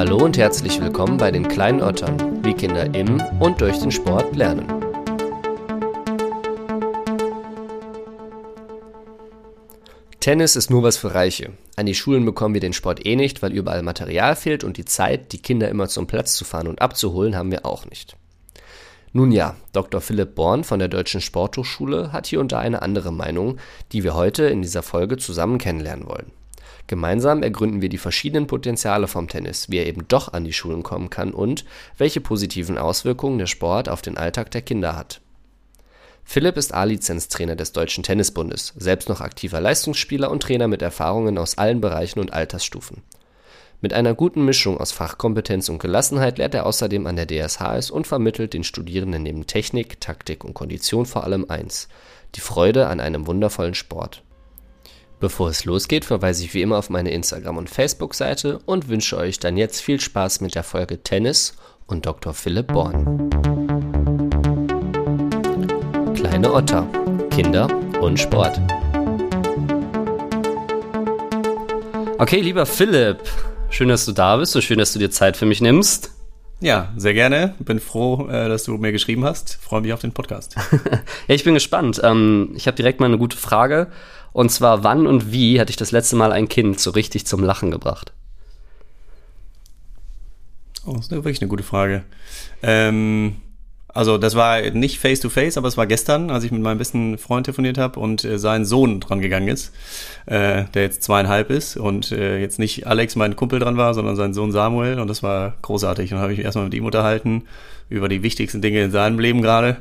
Hallo und herzlich willkommen bei den kleinen Ottern, wie Kinder im und durch den Sport lernen. Tennis ist nur was für Reiche. An die Schulen bekommen wir den Sport eh nicht, weil überall Material fehlt und die Zeit, die Kinder immer zum Platz zu fahren und abzuholen, haben wir auch nicht. Nun ja, Dr. Philipp Born von der Deutschen Sporthochschule hat hier und eine andere Meinung, die wir heute in dieser Folge zusammen kennenlernen wollen. Gemeinsam ergründen wir die verschiedenen Potenziale vom Tennis, wie er eben doch an die Schulen kommen kann und welche positiven Auswirkungen der Sport auf den Alltag der Kinder hat. Philipp ist A-Lizenztrainer des Deutschen Tennisbundes, selbst noch aktiver Leistungsspieler und Trainer mit Erfahrungen aus allen Bereichen und Altersstufen. Mit einer guten Mischung aus Fachkompetenz und Gelassenheit lehrt er außerdem an der DSHS und vermittelt den Studierenden neben Technik, Taktik und Kondition vor allem eins: die Freude an einem wundervollen Sport. Bevor es losgeht, verweise ich wie immer auf meine Instagram- und Facebook-Seite und wünsche euch dann jetzt viel Spaß mit der Folge Tennis und Dr. Philipp Born. Kleine Otter, Kinder und Sport. Okay, lieber Philipp, Schön, dass du da bist und schön, dass du dir Zeit für mich nimmst. Ja, sehr gerne. Bin froh, äh, dass du mir geschrieben hast. Freue mich auf den Podcast. ja, ich bin gespannt. Ähm, ich habe direkt mal eine gute Frage. Und zwar, wann und wie hatte ich das letzte Mal ein Kind so richtig zum Lachen gebracht? Oh, das ist wirklich eine gute Frage. Ähm, also das war nicht face to face, aber es war gestern, als ich mit meinem besten Freund telefoniert habe und äh, sein Sohn dran gegangen ist, äh, der jetzt zweieinhalb ist und äh, jetzt nicht Alex, mein Kumpel, dran war, sondern sein Sohn Samuel und das war großartig. Und dann habe ich mich erstmal mit ihm unterhalten über die wichtigsten Dinge in seinem Leben gerade.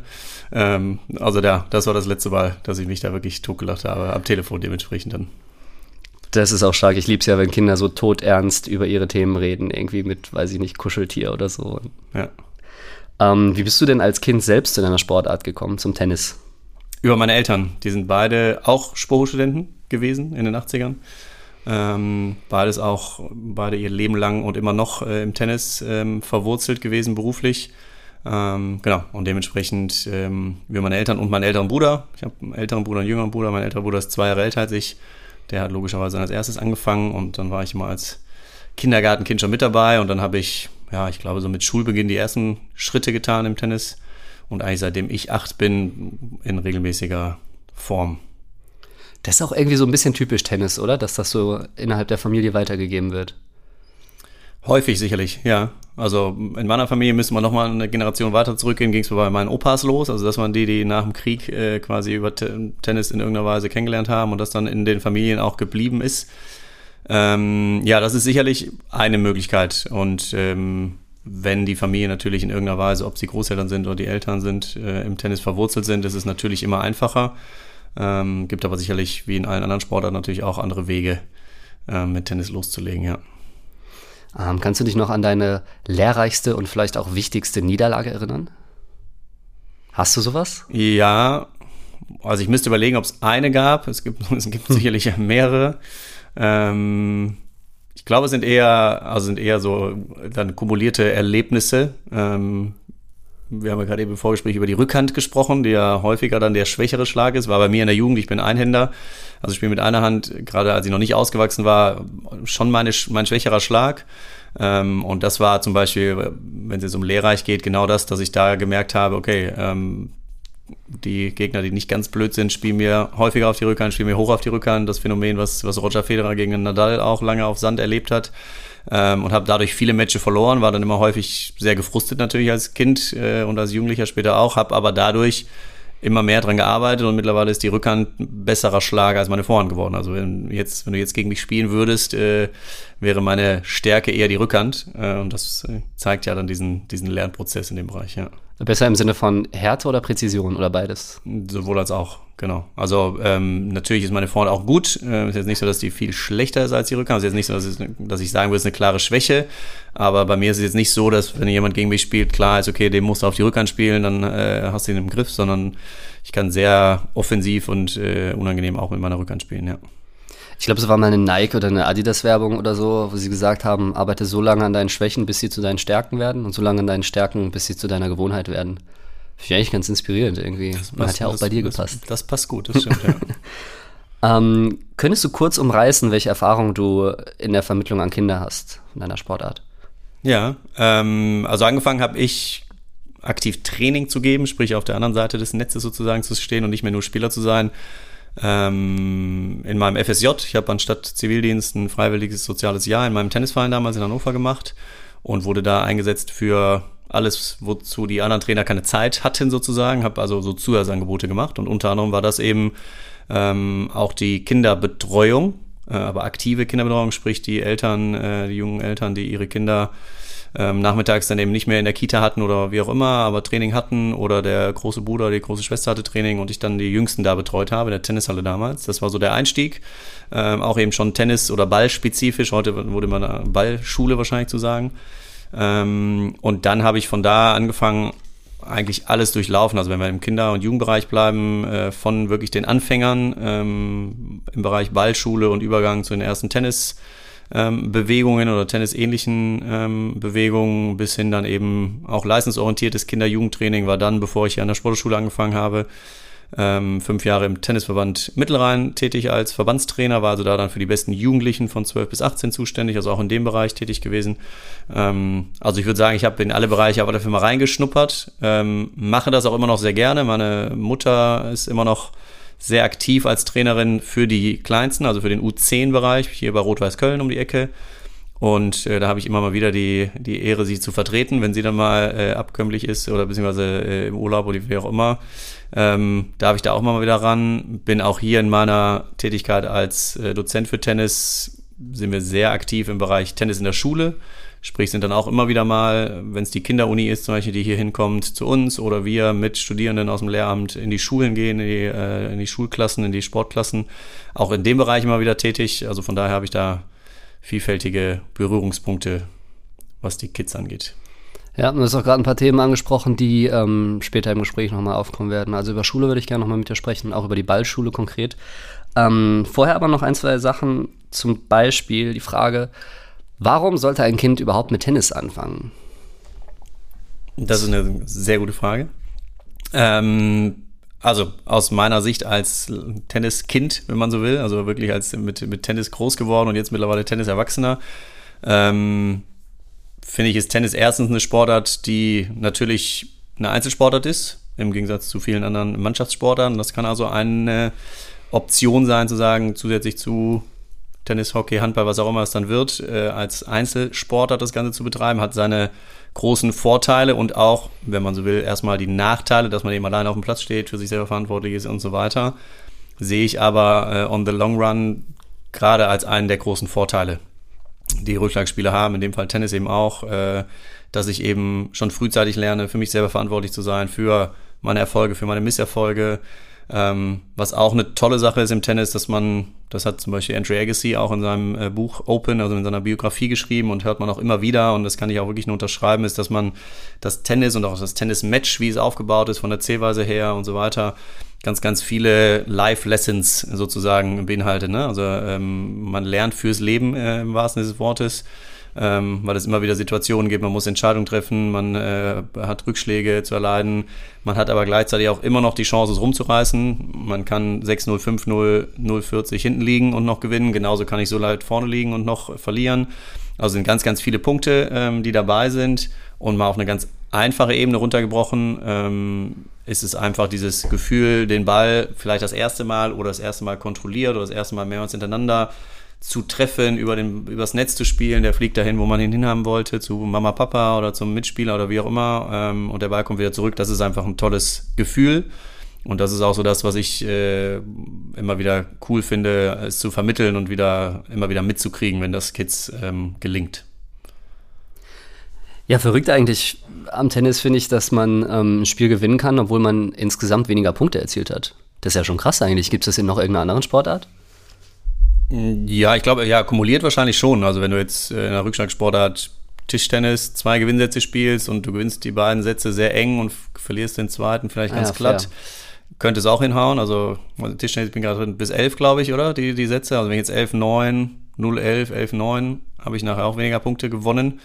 Ähm, also ja, das war das letzte Mal, dass ich mich da wirklich totgelacht habe, am Telefon dementsprechend dann. Das ist auch stark. Ich liebe es ja, wenn Kinder so todernst über ihre Themen reden, irgendwie mit, weiß ich nicht, Kuscheltier oder so. Ja. Ähm, wie bist du denn als Kind selbst zu deiner Sportart gekommen, zum Tennis? Über meine Eltern. Die sind beide auch Sportstudenten gewesen in den 80ern. Ähm, beides auch, beide ihr Leben lang und immer noch äh, im Tennis ähm, verwurzelt gewesen, beruflich. Ähm, genau, und dementsprechend ähm, wie meine Eltern und meinen älteren Bruder. Ich habe einen älteren Bruder und einen jüngeren Bruder. Mein älterer Bruder ist zwei Jahre älter als ich. Der hat logischerweise als erstes angefangen und dann war ich immer als Kindergartenkind schon mit dabei und dann habe ich ja, ich glaube, so mit Schulbeginn die ersten Schritte getan im Tennis und eigentlich seitdem ich acht bin, in regelmäßiger Form. Das ist auch irgendwie so ein bisschen typisch Tennis, oder? Dass das so innerhalb der Familie weitergegeben wird. Häufig sicherlich, ja. Also in meiner Familie müssen wir nochmal eine Generation weiter zurückgehen, ging es bei meinen Opas los. Also das waren die, die nach dem Krieg äh, quasi über Tennis in irgendeiner Weise kennengelernt haben und das dann in den Familien auch geblieben ist. Ähm, ja, das ist sicherlich eine Möglichkeit. Und ähm, wenn die Familie natürlich in irgendeiner Weise, ob sie Großeltern sind oder die Eltern sind, äh, im Tennis verwurzelt sind, ist es natürlich immer einfacher. Ähm, gibt aber sicherlich, wie in allen anderen Sportarten, natürlich auch andere Wege, äh, mit Tennis loszulegen, ja. Ähm, kannst du dich noch an deine lehrreichste und vielleicht auch wichtigste Niederlage erinnern? Hast du sowas? Ja, also ich müsste überlegen, ob es eine gab. Es gibt, es gibt sicherlich mehrere. Ähm, ich glaube, es sind eher, also sind eher so dann kumulierte Erlebnisse. Ähm, wir haben ja gerade eben im Vorgespräch über die Rückhand gesprochen, die ja häufiger dann der schwächere Schlag ist. War bei mir in der Jugend, ich bin Einhänder, also ich spiele mit einer Hand, gerade als ich noch nicht ausgewachsen war, schon meine, mein schwächerer Schlag. Ähm, und das war zum Beispiel, wenn es jetzt um Lehrreich geht, genau das, dass ich da gemerkt habe, okay, ähm, die Gegner, die nicht ganz blöd sind, spielen mir häufiger auf die Rückhand, spielen mir hoch auf die Rückhand. Das Phänomen, was, was Roger Federer gegen Nadal auch lange auf Sand erlebt hat. Ähm, und habe dadurch viele Matches verloren, war dann immer häufig sehr gefrustet natürlich als Kind äh, und als Jugendlicher später auch, habe aber dadurch immer mehr dran gearbeitet und mittlerweile ist die Rückhand ein besserer Schlager als meine Vorhand geworden. Also wenn jetzt, wenn du jetzt gegen mich spielen würdest, äh, wäre meine Stärke eher die Rückhand. Äh, und das äh, zeigt ja dann diesen, diesen Lernprozess in dem Bereich, ja. Besser im Sinne von Härte oder Präzision oder beides? Sowohl als auch, genau. Also ähm, natürlich ist meine Vorhand auch gut. Äh, ist jetzt nicht so, dass die viel schlechter ist als die Rückhand. Ist jetzt nicht so, dass, es, dass ich sagen würde, es ist eine klare Schwäche. Aber bei mir ist es jetzt nicht so, dass wenn jemand gegen mich spielt, klar ist, okay, den musst du auf die Rückhand spielen, dann äh, hast du ihn im Griff, sondern ich kann sehr offensiv und äh, unangenehm auch mit meiner Rückhand spielen, ja. Ich glaube, es war mal eine Nike oder eine Adidas-Werbung oder so, wo sie gesagt haben, arbeite so lange an deinen Schwächen, bis sie zu deinen Stärken werden und so lange an deinen Stärken, bis sie zu deiner Gewohnheit werden. Finde ich eigentlich ganz inspirierend irgendwie. Das passt, hat ja auch das, bei dir das, gepasst. Das passt gut, das stimmt, ja. ähm, könntest du kurz umreißen, welche Erfahrungen du in der Vermittlung an Kinder hast, in deiner Sportart? Ja, ähm, also angefangen habe ich aktiv Training zu geben, sprich auf der anderen Seite des Netzes sozusagen zu stehen und nicht mehr nur Spieler zu sein. Ähm, in meinem FSJ, ich habe anstatt Zivildienst ein freiwilliges soziales Jahr in meinem Tennisverein damals in Hannover gemacht und wurde da eingesetzt für alles, wozu die anderen Trainer keine Zeit hatten sozusagen, habe also so Zusatzangebote gemacht und unter anderem war das eben ähm, auch die Kinderbetreuung, äh, aber aktive Kinderbetreuung, sprich die Eltern, äh, die jungen Eltern, die ihre Kinder ähm, nachmittags dann eben nicht mehr in der Kita hatten oder wie auch immer, aber Training hatten oder der große Bruder, die große Schwester hatte Training und ich dann die Jüngsten da betreut habe, in der Tennishalle damals. Das war so der Einstieg. Ähm, auch eben schon Tennis- oder Ballspezifisch. Heute wurde man Ballschule wahrscheinlich zu sagen. Ähm, und dann habe ich von da angefangen, eigentlich alles durchlaufen. Also wenn wir im Kinder- und Jugendbereich bleiben, äh, von wirklich den Anfängern ähm, im Bereich Ballschule und Übergang zu den ersten Tennisbewegungen ähm, oder tennisähnlichen ähm, Bewegungen bis hin dann eben auch leistungsorientiertes Kinder-Jugendtraining war dann, bevor ich an der Sportschule angefangen habe, ähm, fünf Jahre im Tennisverband Mittelrhein tätig als Verbandstrainer, war also da dann für die besten Jugendlichen von 12 bis 18 zuständig, also auch in dem Bereich tätig gewesen. Ähm, also ich würde sagen, ich habe in alle Bereiche aber dafür mal reingeschnuppert, ähm, mache das auch immer noch sehr gerne. Meine Mutter ist immer noch sehr aktiv als Trainerin für die Kleinsten, also für den U10-Bereich, hier bei Rot-Weiß Köln um die Ecke. Und äh, da habe ich immer mal wieder die, die Ehre, sie zu vertreten, wenn sie dann mal äh, abkömmlich ist oder beziehungsweise äh, im Urlaub oder wie auch immer. Ähm, darf ich da auch mal wieder ran. Bin auch hier in meiner Tätigkeit als äh, Dozent für Tennis, sind wir sehr aktiv im Bereich Tennis in der Schule. Sprich, sind dann auch immer wieder mal, wenn es die Kinderuni ist, zum Beispiel, die hier hinkommt, zu uns oder wir mit Studierenden aus dem Lehramt in die Schulen gehen, in die, äh, in die Schulklassen, in die Sportklassen, auch in dem Bereich immer wieder tätig. Also von daher habe ich da vielfältige Berührungspunkte, was die Kids angeht. Ja, du hast auch gerade ein paar Themen angesprochen, die ähm, später im Gespräch nochmal aufkommen werden. Also über Schule würde ich gerne nochmal mit dir sprechen, auch über die Ballschule konkret. Ähm, vorher aber noch ein, zwei Sachen. Zum Beispiel die Frage, warum sollte ein Kind überhaupt mit Tennis anfangen? Das ist eine sehr gute Frage. Ähm, also aus meiner Sicht als Tenniskind, wenn man so will, also wirklich als mit, mit Tennis groß geworden und jetzt mittlerweile Tennis-Erwachsener, ähm, finde ich, ist Tennis erstens eine Sportart, die natürlich eine Einzelsportart ist, im Gegensatz zu vielen anderen Mannschaftssportarten. Das kann also eine Option sein, zu sagen, zusätzlich zu Tennis, Hockey, Handball, was auch immer es dann wird, äh, als Einzelsportart das Ganze zu betreiben, hat seine großen Vorteile und auch, wenn man so will, erstmal die Nachteile, dass man eben alleine auf dem Platz steht, für sich selber verantwortlich ist und so weiter, sehe ich aber äh, on the long run gerade als einen der großen Vorteile, die Rückschlagspieler haben, in dem Fall Tennis eben auch, äh, dass ich eben schon frühzeitig lerne, für mich selber verantwortlich zu sein, für meine Erfolge, für meine Misserfolge, ähm, was auch eine tolle Sache ist im Tennis, dass man, das hat zum Beispiel Andrew Agassi auch in seinem äh, Buch Open, also in seiner Biografie geschrieben und hört man auch immer wieder, und das kann ich auch wirklich nur unterschreiben, ist, dass man das Tennis und auch das Tennis-Match, wie es aufgebaut ist, von der Zählweise her und so weiter, ganz, ganz viele Life-Lessons sozusagen beinhaltet. Ne? Also ähm, man lernt fürs Leben äh, im wahrsten Sinne des Wortes ähm, weil es immer wieder Situationen gibt, man muss Entscheidungen treffen, man äh, hat Rückschläge zu erleiden, man hat aber gleichzeitig auch immer noch die Chance, es rumzureißen. Man kann 6-0, 5-0, 0-40 hinten liegen und noch gewinnen, genauso kann ich so leicht vorne liegen und noch verlieren. Also sind ganz, ganz viele Punkte, ähm, die dabei sind und mal auf eine ganz einfache Ebene runtergebrochen ähm, ist es einfach dieses Gefühl, den Ball vielleicht das erste Mal oder das erste Mal kontrolliert oder das erste Mal mehrmals hintereinander zu treffen, über den, übers Netz zu spielen. Der fliegt dahin, wo man ihn hinhaben wollte, zu Mama, Papa oder zum Mitspieler oder wie auch immer. Ähm, und der Ball kommt wieder zurück. Das ist einfach ein tolles Gefühl. Und das ist auch so das, was ich äh, immer wieder cool finde, es zu vermitteln und wieder immer wieder mitzukriegen, wenn das Kids ähm, gelingt. Ja, verrückt eigentlich am Tennis finde ich, dass man ähm, ein Spiel gewinnen kann, obwohl man insgesamt weniger Punkte erzielt hat. Das ist ja schon krass eigentlich. Gibt es das in noch irgendeiner anderen Sportart? Ja, ich glaube, ja, kumuliert wahrscheinlich schon. Also wenn du jetzt äh, in der Rückschlagsportart Tischtennis zwei Gewinnsätze spielst und du gewinnst die beiden Sätze sehr eng und verlierst den zweiten vielleicht ganz ah, ja, glatt, fair. könnte es auch hinhauen. Also Tischtennis bin gerade bis elf, glaube ich, oder? Die, die Sätze. Also wenn ich jetzt 11, 9, 0, 11, 11, 9, habe ich nachher auch weniger Punkte gewonnen.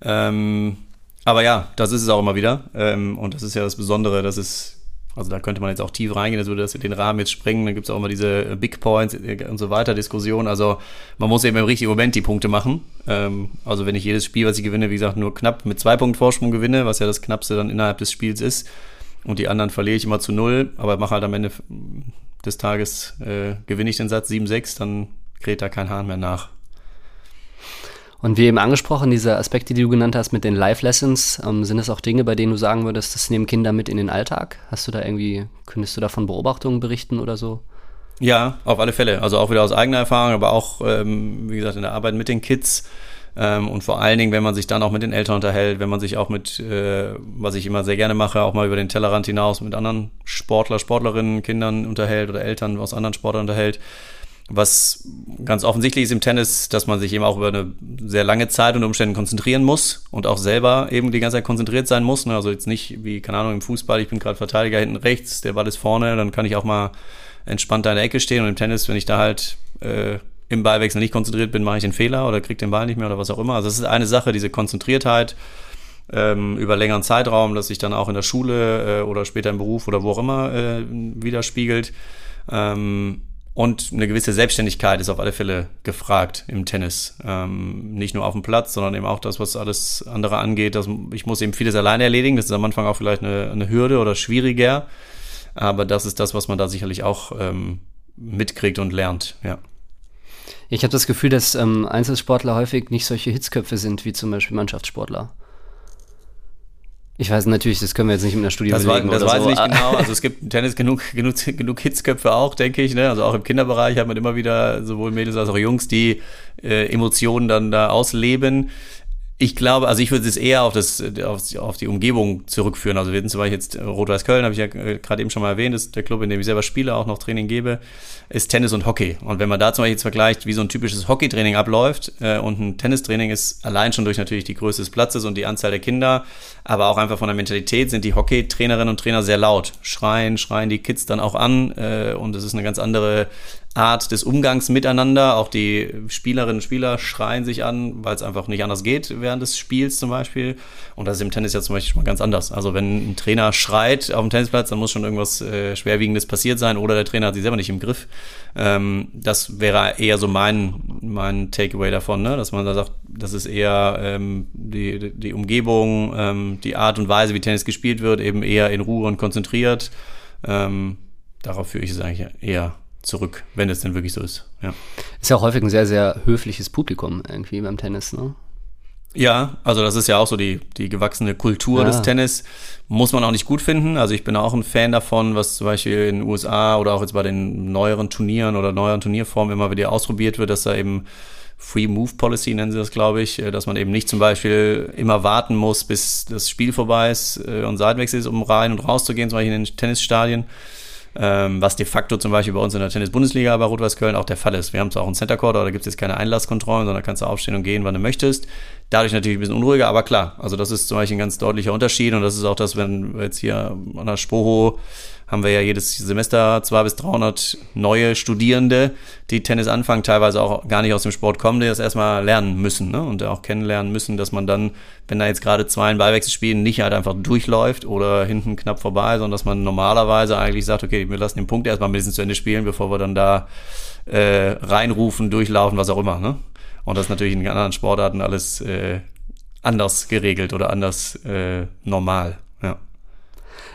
Ähm, aber ja, das ist es auch immer wieder. Ähm, und das ist ja das Besondere, dass es Also da könnte man jetzt auch tief reingehen, das würde das den Rahmen jetzt sprengen. Dann gibt es auch immer diese Big Points und so weiter Diskussion. Also man muss eben im richtigen Moment die Punkte machen. Ähm, also wenn ich jedes Spiel, was ich gewinne, wie gesagt, nur knapp mit zwei Punkten Vorsprung gewinne, was ja das knappste dann innerhalb des Spiels ist, und die anderen verliere ich immer zu null, aber mache halt am Ende des Tages, äh, gewinne ich den Satz 7-6, dann kräht da kein Hahn mehr nach. Und wie eben angesprochen, diese Aspekte, die du genannt hast mit den Live-Lessons, ähm, sind es auch Dinge, bei denen du sagen würdest, das nehmen Kinder mit in den Alltag? Hast du da irgendwie, könntest du da von Beobachtungen berichten oder so? Ja, auf alle Fälle. Also auch wieder aus eigener Erfahrung, aber auch, ähm, wie gesagt, in der Arbeit mit den Kids. Ähm, und vor allen Dingen, wenn man sich dann auch mit den Eltern unterhält, wenn man sich auch mit, äh, was ich immer sehr gerne mache, auch mal über den Tellerrand hinaus mit anderen Sportler, Sportlerinnen, Kindern unterhält oder Eltern aus anderen Sportlern unterhält was ganz offensichtlich ist im Tennis, dass man sich eben auch über eine sehr lange Zeit unter Umständen konzentrieren muss und auch selber eben die ganze Zeit konzentriert sein muss. Ne? Also jetzt nicht wie, keine Ahnung, im Fußball, ich bin gerade Verteidiger hinten rechts, der Ball ist vorne, dann kann ich auch mal entspannt in der Ecke stehen und im Tennis, wenn ich da halt äh, im Ballwechsel nicht konzentriert bin, mache ich den Fehler oder kriege den Ball nicht mehr oder was auch immer. Also das ist eine Sache, diese Konzentriertheit ähm, über längeren Zeitraum, dass sich dann auch in der Schule äh, oder später im Beruf oder wo auch immer äh, widerspiegelt. Ähm, und eine gewisse Selbstständigkeit ist auf alle Fälle gefragt im Tennis. Ähm, nicht nur auf dem Platz, sondern eben auch das, was alles andere angeht. Das, ich muss eben vieles alleine erledigen. Das ist am Anfang auch vielleicht eine, eine Hürde oder schwieriger. Aber das ist das, was man da sicherlich auch ähm, mitkriegt und lernt, ja. Ich habe das Gefühl, dass ähm, Einzelsportler häufig nicht solche Hitzköpfe sind wie zum Beispiel Mannschaftssportler. Ich weiß natürlich, das können wir jetzt nicht in der Studie das belegen. War, das weiß so. ich nicht genau. Also es gibt im Tennis genug, genug, genug Hitzköpfe auch, denke ich. Ne? Also auch im Kinderbereich hat man immer wieder sowohl Mädels als auch Jungs, die äh, Emotionen dann da ausleben. Ich glaube, also ich würde es eher auf, das, auf, auf die Umgebung zurückführen. Also wir sind zum Beispiel jetzt Rot-Weiß Köln, habe ich ja äh, gerade eben schon mal erwähnt, ist der Club, in dem ich selber spiele, auch noch Training gebe, ist Tennis und Hockey. Und wenn man da zum Beispiel jetzt vergleicht, wie so ein typisches Hockeytraining abläuft äh, und ein Tennistraining ist allein schon durch natürlich die Größe des Platzes und die Anzahl der Kinder, aber auch einfach von der Mentalität sind die Hockeytrainerinnen und Trainer sehr laut. Schreien, schreien die Kids dann auch an äh, und es ist eine ganz andere Art des Umgangs miteinander. Auch die Spielerinnen und Spieler schreien sich an, weil es einfach nicht anders geht während des Spiels zum Beispiel. Und das ist im Tennis ja zum Beispiel mal ganz anders. Also wenn ein Trainer schreit auf dem Tennisplatz, dann muss schon irgendwas äh, Schwerwiegendes passiert sein oder der Trainer hat sich selber nicht im Griff. Ähm, das wäre eher so mein, mein Takeaway davon, ne? dass man da sagt, das ist eher ähm, die, die Umgebung, ähm, die Art und Weise, wie Tennis gespielt wird, eben eher in Ruhe und konzentriert. Ähm, darauf führe ich es eigentlich eher zurück, wenn es denn wirklich so ist. Ja. Ist ja auch häufig ein sehr, sehr höfliches Publikum irgendwie beim Tennis, ne? Ja, also das ist ja auch so die, die gewachsene Kultur ja. des Tennis. Muss man auch nicht gut finden. Also ich bin auch ein Fan davon, was zum Beispiel in den USA oder auch jetzt bei den neueren Turnieren oder neueren Turnierformen immer wieder ausprobiert wird, dass da eben Free Move Policy nennen sie das, glaube ich, äh, dass man eben nicht zum Beispiel immer warten muss, bis das Spiel vorbei ist äh, und Seitenwechsel ist, um rein und raus zu gehen, zum Beispiel in den Tennisstadien ähm, was de facto zum Beispiel bei uns in der Tennis-Bundesliga bei Rot-Weiß Köln auch der Fall ist. Wir haben zwar auch einen Center Court, aber da gibt es jetzt keine Einlasskontrollen, sondern kannst du aufstehen und gehen, wann du möchtest. Dadurch natürlich ein bisschen unruhiger, aber klar, also das ist zum Beispiel ein ganz deutlicher Unterschied und das ist auch das, wenn wir jetzt hier an der Spoho haben wir ja jedes Semester 200 bis 300 neue Studierende, die Tennis anfangen, teilweise auch gar nicht aus dem Sport kommen, die das erstmal lernen müssen ne? und auch kennenlernen müssen, dass man dann, wenn da jetzt gerade zwei in Ballwechsel spielen, nicht halt einfach durchläuft oder hinten knapp vorbei, sondern dass man normalerweise eigentlich sagt, okay, wir lassen den Punkt erstmal ein bisschen zu Ende spielen, bevor wir dann da äh, reinrufen, durchlaufen, was auch immer. Ne? Und das ist natürlich in anderen Sportarten alles äh, anders geregelt oder anders äh, normal. Ja.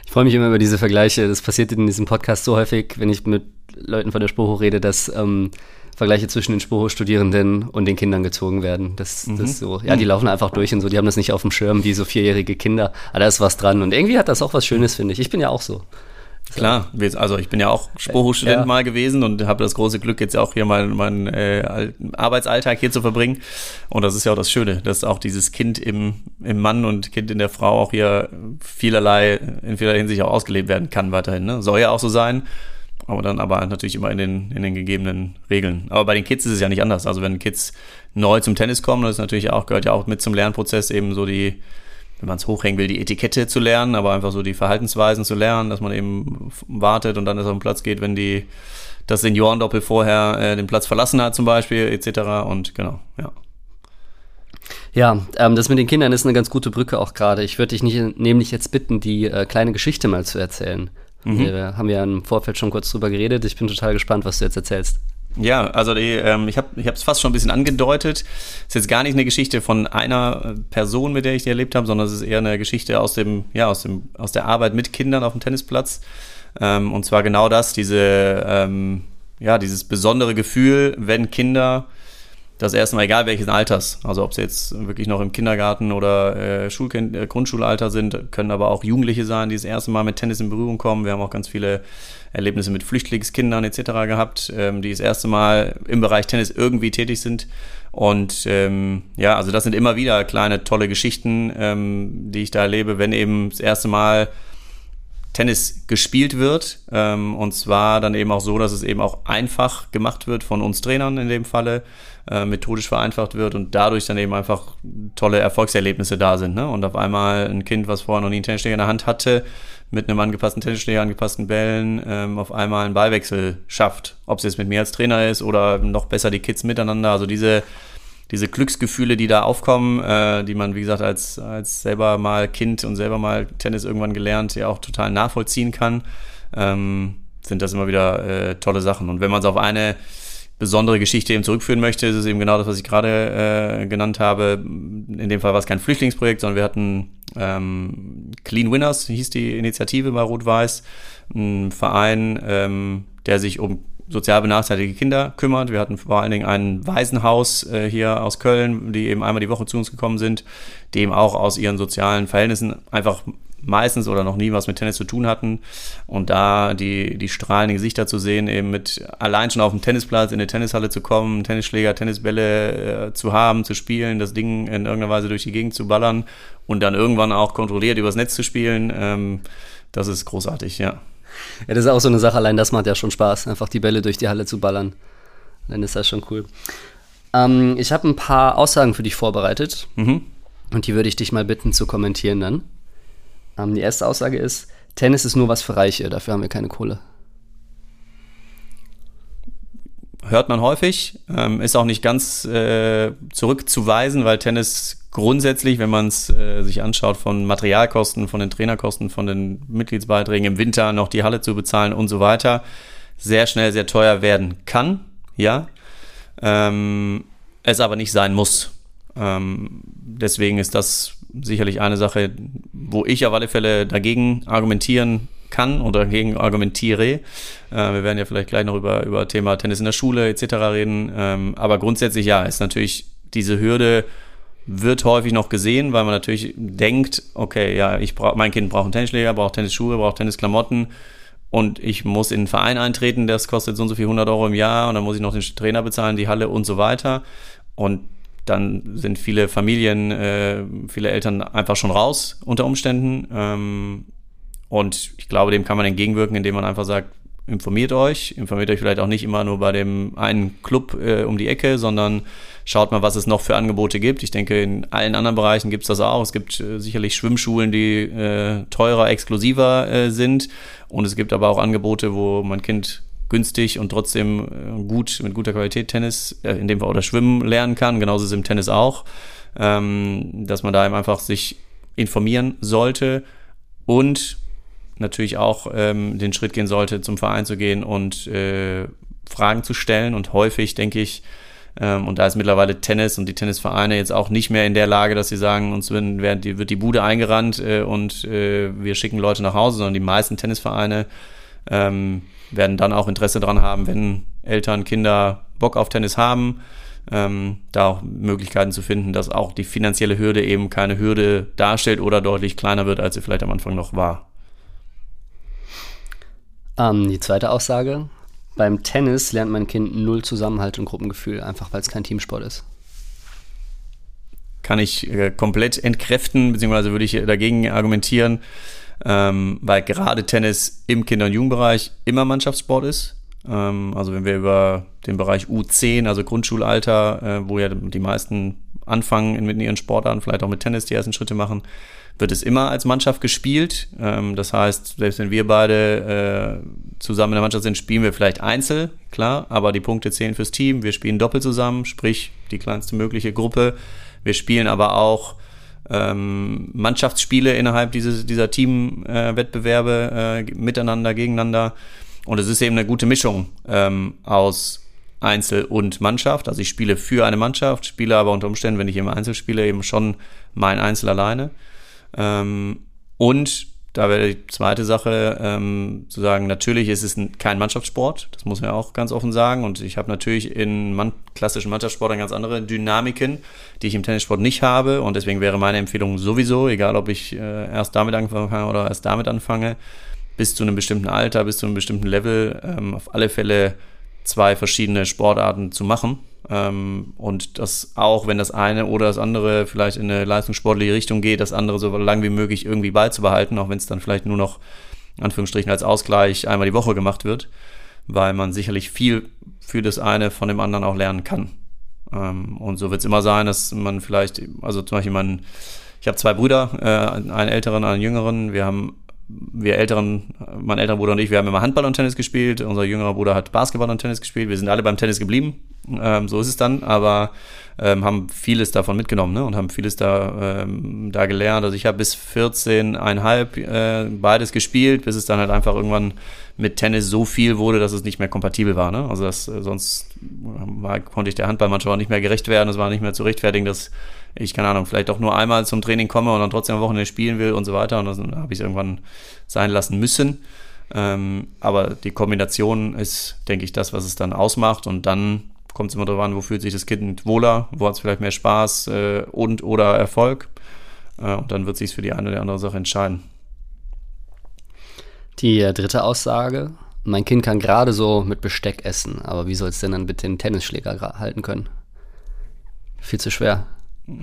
Ich freue mich immer über diese Vergleiche. Das passiert in diesem Podcast so häufig, wenn ich mit Leuten von der Spoho rede, dass ähm, Vergleiche zwischen den Spoho-Studierenden und den Kindern gezogen werden. Das, mhm. das so, ja, die laufen einfach durch und so, die haben das nicht auf dem Schirm wie so vierjährige Kinder. Aber da ist was dran. Und irgendwie hat das auch was Schönes, finde ich. Ich bin ja auch so. Klar, also ich bin ja auch Spruchstudent ja. mal gewesen und habe das große Glück, jetzt auch hier meinen mein, äh, Arbeitsalltag hier zu verbringen. Und das ist ja auch das Schöne, dass auch dieses Kind im, im Mann und Kind in der Frau auch hier vielerlei, in vielerlei Hinsicht auch ausgelebt werden kann weiterhin. Ne? Soll ja auch so sein. Aber dann aber natürlich immer in den, in den gegebenen Regeln. Aber bei den Kids ist es ja nicht anders. Also wenn Kids neu zum Tennis kommen, das ist natürlich auch, gehört ja auch mit zum Lernprozess eben so die, wenn man es hochhängen will, die Etikette zu lernen, aber einfach so die Verhaltensweisen zu lernen, dass man eben wartet und dann erst auf den Platz geht, wenn die das Seniorendoppel vorher äh, den Platz verlassen hat zum Beispiel etc. Und genau, ja. Ja, ähm, das mit den Kindern ist eine ganz gute Brücke auch gerade. Ich würde dich nicht, nämlich jetzt bitten, die äh, kleine Geschichte mal zu erzählen. Mhm. Da haben wir ja im Vorfeld schon kurz drüber geredet. Ich bin total gespannt, was du jetzt erzählst. Ja, also die, ähm, ich habe es fast schon ein bisschen angedeutet. Es ist jetzt gar nicht eine Geschichte von einer Person, mit der ich die erlebt habe, sondern es ist eher eine Geschichte aus dem, ja, aus dem, aus der Arbeit mit Kindern auf dem Tennisplatz. Ähm, und zwar genau das, diese, ähm, ja, dieses besondere Gefühl, wenn Kinder das erste Mal, egal welches Alters, also ob sie jetzt wirklich noch im Kindergarten oder äh, Schulkind, äh, Grundschulalter sind, können aber auch Jugendliche sein, die das erste Mal mit Tennis in Berührung kommen. Wir haben auch ganz viele Erlebnisse mit Flüchtlingskindern etc. gehabt, ähm, die das erste Mal im Bereich Tennis irgendwie tätig sind. Und ähm, ja, also das sind immer wieder kleine tolle Geschichten, ähm, die ich da erlebe, wenn eben das erste Mal Tennis gespielt wird. Ähm, und zwar dann eben auch so, dass es eben auch einfach gemacht wird von uns Trainern in dem Falle, äh, methodisch vereinfacht wird und dadurch dann eben einfach tolle Erfolgserlebnisse da sind. Ne? Und auf einmal ein Kind, was vorher noch nie einen Tennisschläger in der Hand hatte, mit einem angepassten Tennisschläger, angepassten Bällen, ähm, auf einmal einen Ballwechsel schafft. Ob es jetzt mit mir als Trainer ist oder noch besser die Kids miteinander. Also diese diese Glücksgefühle, die da aufkommen, äh, die man, wie gesagt, als, als selber mal Kind und selber mal Tennis irgendwann gelernt, ja auch total nachvollziehen kann, ähm, sind das immer wieder äh, tolle Sachen. Und wenn man es auf eine besondere Geschichte eben zurückführen möchte, ist es eben genau das, was ich gerade äh, genannt habe. In dem Fall war es kein Flüchtlingsprojekt, sondern wir hatten ähm, Clean Winners, hieß die Initiative bei Rot-Weiß, ein Verein, ähm, der sich um sozial benachteiligte Kinder kümmert. Wir hatten vor allen Dingen ein Waisenhaus äh, hier aus Köln, die eben einmal die Woche zu uns gekommen sind, eben auch aus ihren sozialen Verhältnissen einfach meistens oder noch nie was mit Tennis zu tun hatten. Und da die, die strahlenden Gesichter zu sehen, eben mit allein schon auf dem Tennisplatz in eine Tennishalle zu kommen, Tennisschläger, Tennisbälle äh, zu haben, zu spielen, das Ding in irgendeiner Weise durch die Gegend zu ballern und dann irgendwann auch kontrolliert übers Netz zu spielen, ähm, das ist großartig, ja. Ja, das ist auch so eine Sache, allein das macht ja schon Spaß, einfach die Bälle durch die Halle zu ballern. Dann ist das schon cool. Ähm, ich habe ein paar Aussagen für dich vorbereitet mhm. und die würde ich dich mal bitten zu kommentieren dann. Ähm, die erste Aussage ist, Tennis ist nur was für Reiche, dafür haben wir keine Kohle. Hört man häufig, ähm, ist auch nicht ganz äh, zurückzuweisen, weil Tennis grundsätzlich, wenn man es äh, sich anschaut, von Materialkosten, von den Trainerkosten, von den Mitgliedsbeiträgen im Winter noch die Halle zu bezahlen und so weiter, sehr schnell sehr teuer werden kann, ja, ähm, es aber nicht sein muss. Ähm, deswegen ist das sicherlich eine Sache, wo ich auf alle Fälle dagegen argumentieren kann oder dagegen argumentiere. Äh, wir werden ja vielleicht gleich noch über, über Thema Tennis in der Schule etc. reden. Ähm, aber grundsätzlich ja, ist natürlich diese Hürde wird häufig noch gesehen, weil man natürlich denkt, okay, ja, ich brauche, mein Kind braucht einen Tennisschläger, braucht Tennisschuhe, braucht Tennisklamotten und ich muss in einen Verein eintreten, das kostet so und so viel 100 Euro im Jahr und dann muss ich noch den Trainer bezahlen, die Halle und so weiter. Und dann sind viele Familien, äh, viele Eltern einfach schon raus unter Umständen. Ähm, und ich glaube, dem kann man entgegenwirken, indem man einfach sagt, informiert euch, informiert euch vielleicht auch nicht immer nur bei dem einen Club äh, um die Ecke, sondern schaut mal, was es noch für Angebote gibt. Ich denke, in allen anderen Bereichen gibt es das auch. Es gibt äh, sicherlich Schwimmschulen, die äh, teurer, exklusiver äh, sind. Und es gibt aber auch Angebote, wo mein Kind günstig und trotzdem äh, gut, mit guter Qualität Tennis, äh, in dem Fall oder Schwimmen lernen kann. Genauso ist es im Tennis auch. Ähm, dass man da eben einfach sich informieren sollte und natürlich auch ähm, den Schritt gehen sollte, zum Verein zu gehen und äh, Fragen zu stellen. Und häufig, denke ich, ähm, und da ist mittlerweile Tennis und die Tennisvereine jetzt auch nicht mehr in der Lage, dass sie sagen, uns wird die, wird die Bude eingerannt äh, und äh, wir schicken Leute nach Hause, sondern die meisten Tennisvereine ähm, werden dann auch Interesse daran haben, wenn Eltern, Kinder Bock auf Tennis haben, ähm, da auch Möglichkeiten zu finden, dass auch die finanzielle Hürde eben keine Hürde darstellt oder deutlich kleiner wird, als sie vielleicht am Anfang noch war. Ähm, die zweite Aussage, beim Tennis lernt mein Kind null Zusammenhalt und Gruppengefühl, einfach weil es kein Teamsport ist. Kann ich äh, komplett entkräften, beziehungsweise würde ich dagegen argumentieren, ähm, weil gerade Tennis im Kinder- und Jugendbereich immer Mannschaftssport ist. Ähm, also wenn wir über den Bereich U10, also Grundschulalter, äh, wo ja die meisten anfangen mit ihren Sportarten, vielleicht auch mit Tennis die ersten Schritte machen, wird es immer als Mannschaft gespielt. Ähm, das heißt, selbst wenn wir beide äh, zusammen in der Mannschaft sind, spielen wir vielleicht einzeln, klar, aber die Punkte zählen fürs Team. Wir spielen doppelt zusammen, sprich die kleinste mögliche Gruppe. Wir spielen aber auch ähm, Mannschaftsspiele innerhalb dieses, dieser Teamwettbewerbe äh, äh, miteinander, gegeneinander. Und es ist eben eine gute Mischung ähm, aus Einzel und Mannschaft. Also ich spiele für eine Mannschaft, spiele aber unter Umständen, wenn ich im Einzel spiele, eben schon mein Einzel alleine. Ähm, und da wäre die zweite Sache ähm, zu sagen, natürlich ist es ein, kein Mannschaftssport, das muss man auch ganz offen sagen. Und ich habe natürlich in man klassischen Mannschaftssportern ganz andere Dynamiken, die ich im Tennissport nicht habe. Und deswegen wäre meine Empfehlung sowieso, egal ob ich äh, erst damit anfange oder erst damit anfange, bis zu einem bestimmten Alter, bis zu einem bestimmten Level, ähm, auf alle Fälle zwei verschiedene Sportarten zu machen. Ähm, und das auch, wenn das eine oder das andere vielleicht in eine leistungssportliche Richtung geht, das andere so lang wie möglich irgendwie beizubehalten, auch wenn es dann vielleicht nur noch, in Anführungsstrichen, als Ausgleich einmal die Woche gemacht wird, weil man sicherlich viel für das eine von dem anderen auch lernen kann. Ähm, und so wird es immer sein, dass man vielleicht, also zum Beispiel mein, ich habe zwei Brüder, äh, einen älteren, einen jüngeren, wir haben wir älteren, mein älterer Bruder und ich, wir haben immer Handball und Tennis gespielt. Unser jüngerer Bruder hat Basketball und Tennis gespielt. Wir sind alle beim Tennis geblieben. Ähm, so ist es dann, aber ähm, haben vieles davon mitgenommen ne? und haben vieles da, ähm, da gelernt. Also ich habe bis 14,5 äh, beides gespielt, bis es dann halt einfach irgendwann mit Tennis so viel wurde, dass es nicht mehr kompatibel war. Ne? Also das, äh, sonst war, konnte ich der Handballmannschaft auch nicht mehr gerecht werden. Es war nicht mehr zu rechtfertigen, dass ich, keine Ahnung, vielleicht auch nur einmal zum Training komme und dann trotzdem am Wochenende spielen will und so weiter. Und dann habe ich es irgendwann sein lassen müssen. Ähm, aber die Kombination ist, denke ich, das, was es dann ausmacht. Und dann kommt es immer darauf an, wo fühlt sich das Kind wohler, wo hat es vielleicht mehr Spaß äh, und oder Erfolg. Äh, und dann wird sich für die eine oder andere Sache entscheiden. Die äh, dritte Aussage, mein Kind kann gerade so mit Besteck essen, aber wie soll es denn dann bitte den Tennisschläger halten können? Viel zu schwer.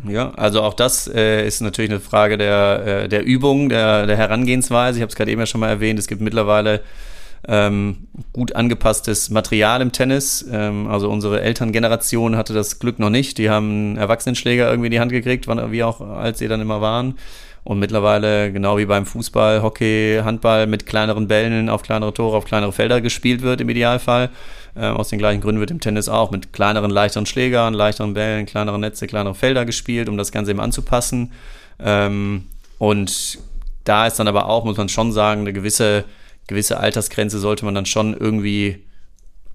Ja, also auch das äh, ist natürlich eine Frage der, äh, der Übung, der, der Herangehensweise. Ich habe es gerade eben ja schon mal erwähnt, es gibt mittlerweile ähm, gut angepasstes Material im Tennis. Ähm, also unsere Elterngeneration hatte das Glück noch nicht. Die haben Erwachsenenschläger irgendwie in die Hand gekriegt, wann, wie auch als sie dann immer waren. Und mittlerweile, genau wie beim Fußball, Hockey, Handball, mit kleineren Bällen auf kleinere Tore, auf kleinere Felder gespielt wird im Idealfall. Äh, aus den gleichen Gründen wird im Tennis auch mit kleineren, leichteren Schlägern, leichteren Bällen, kleineren Netze, kleinere Felder gespielt, um das Ganze eben anzupassen. Ähm, und da ist dann aber auch, muss man schon sagen, eine gewisse gewisse Altersgrenze sollte man dann schon irgendwie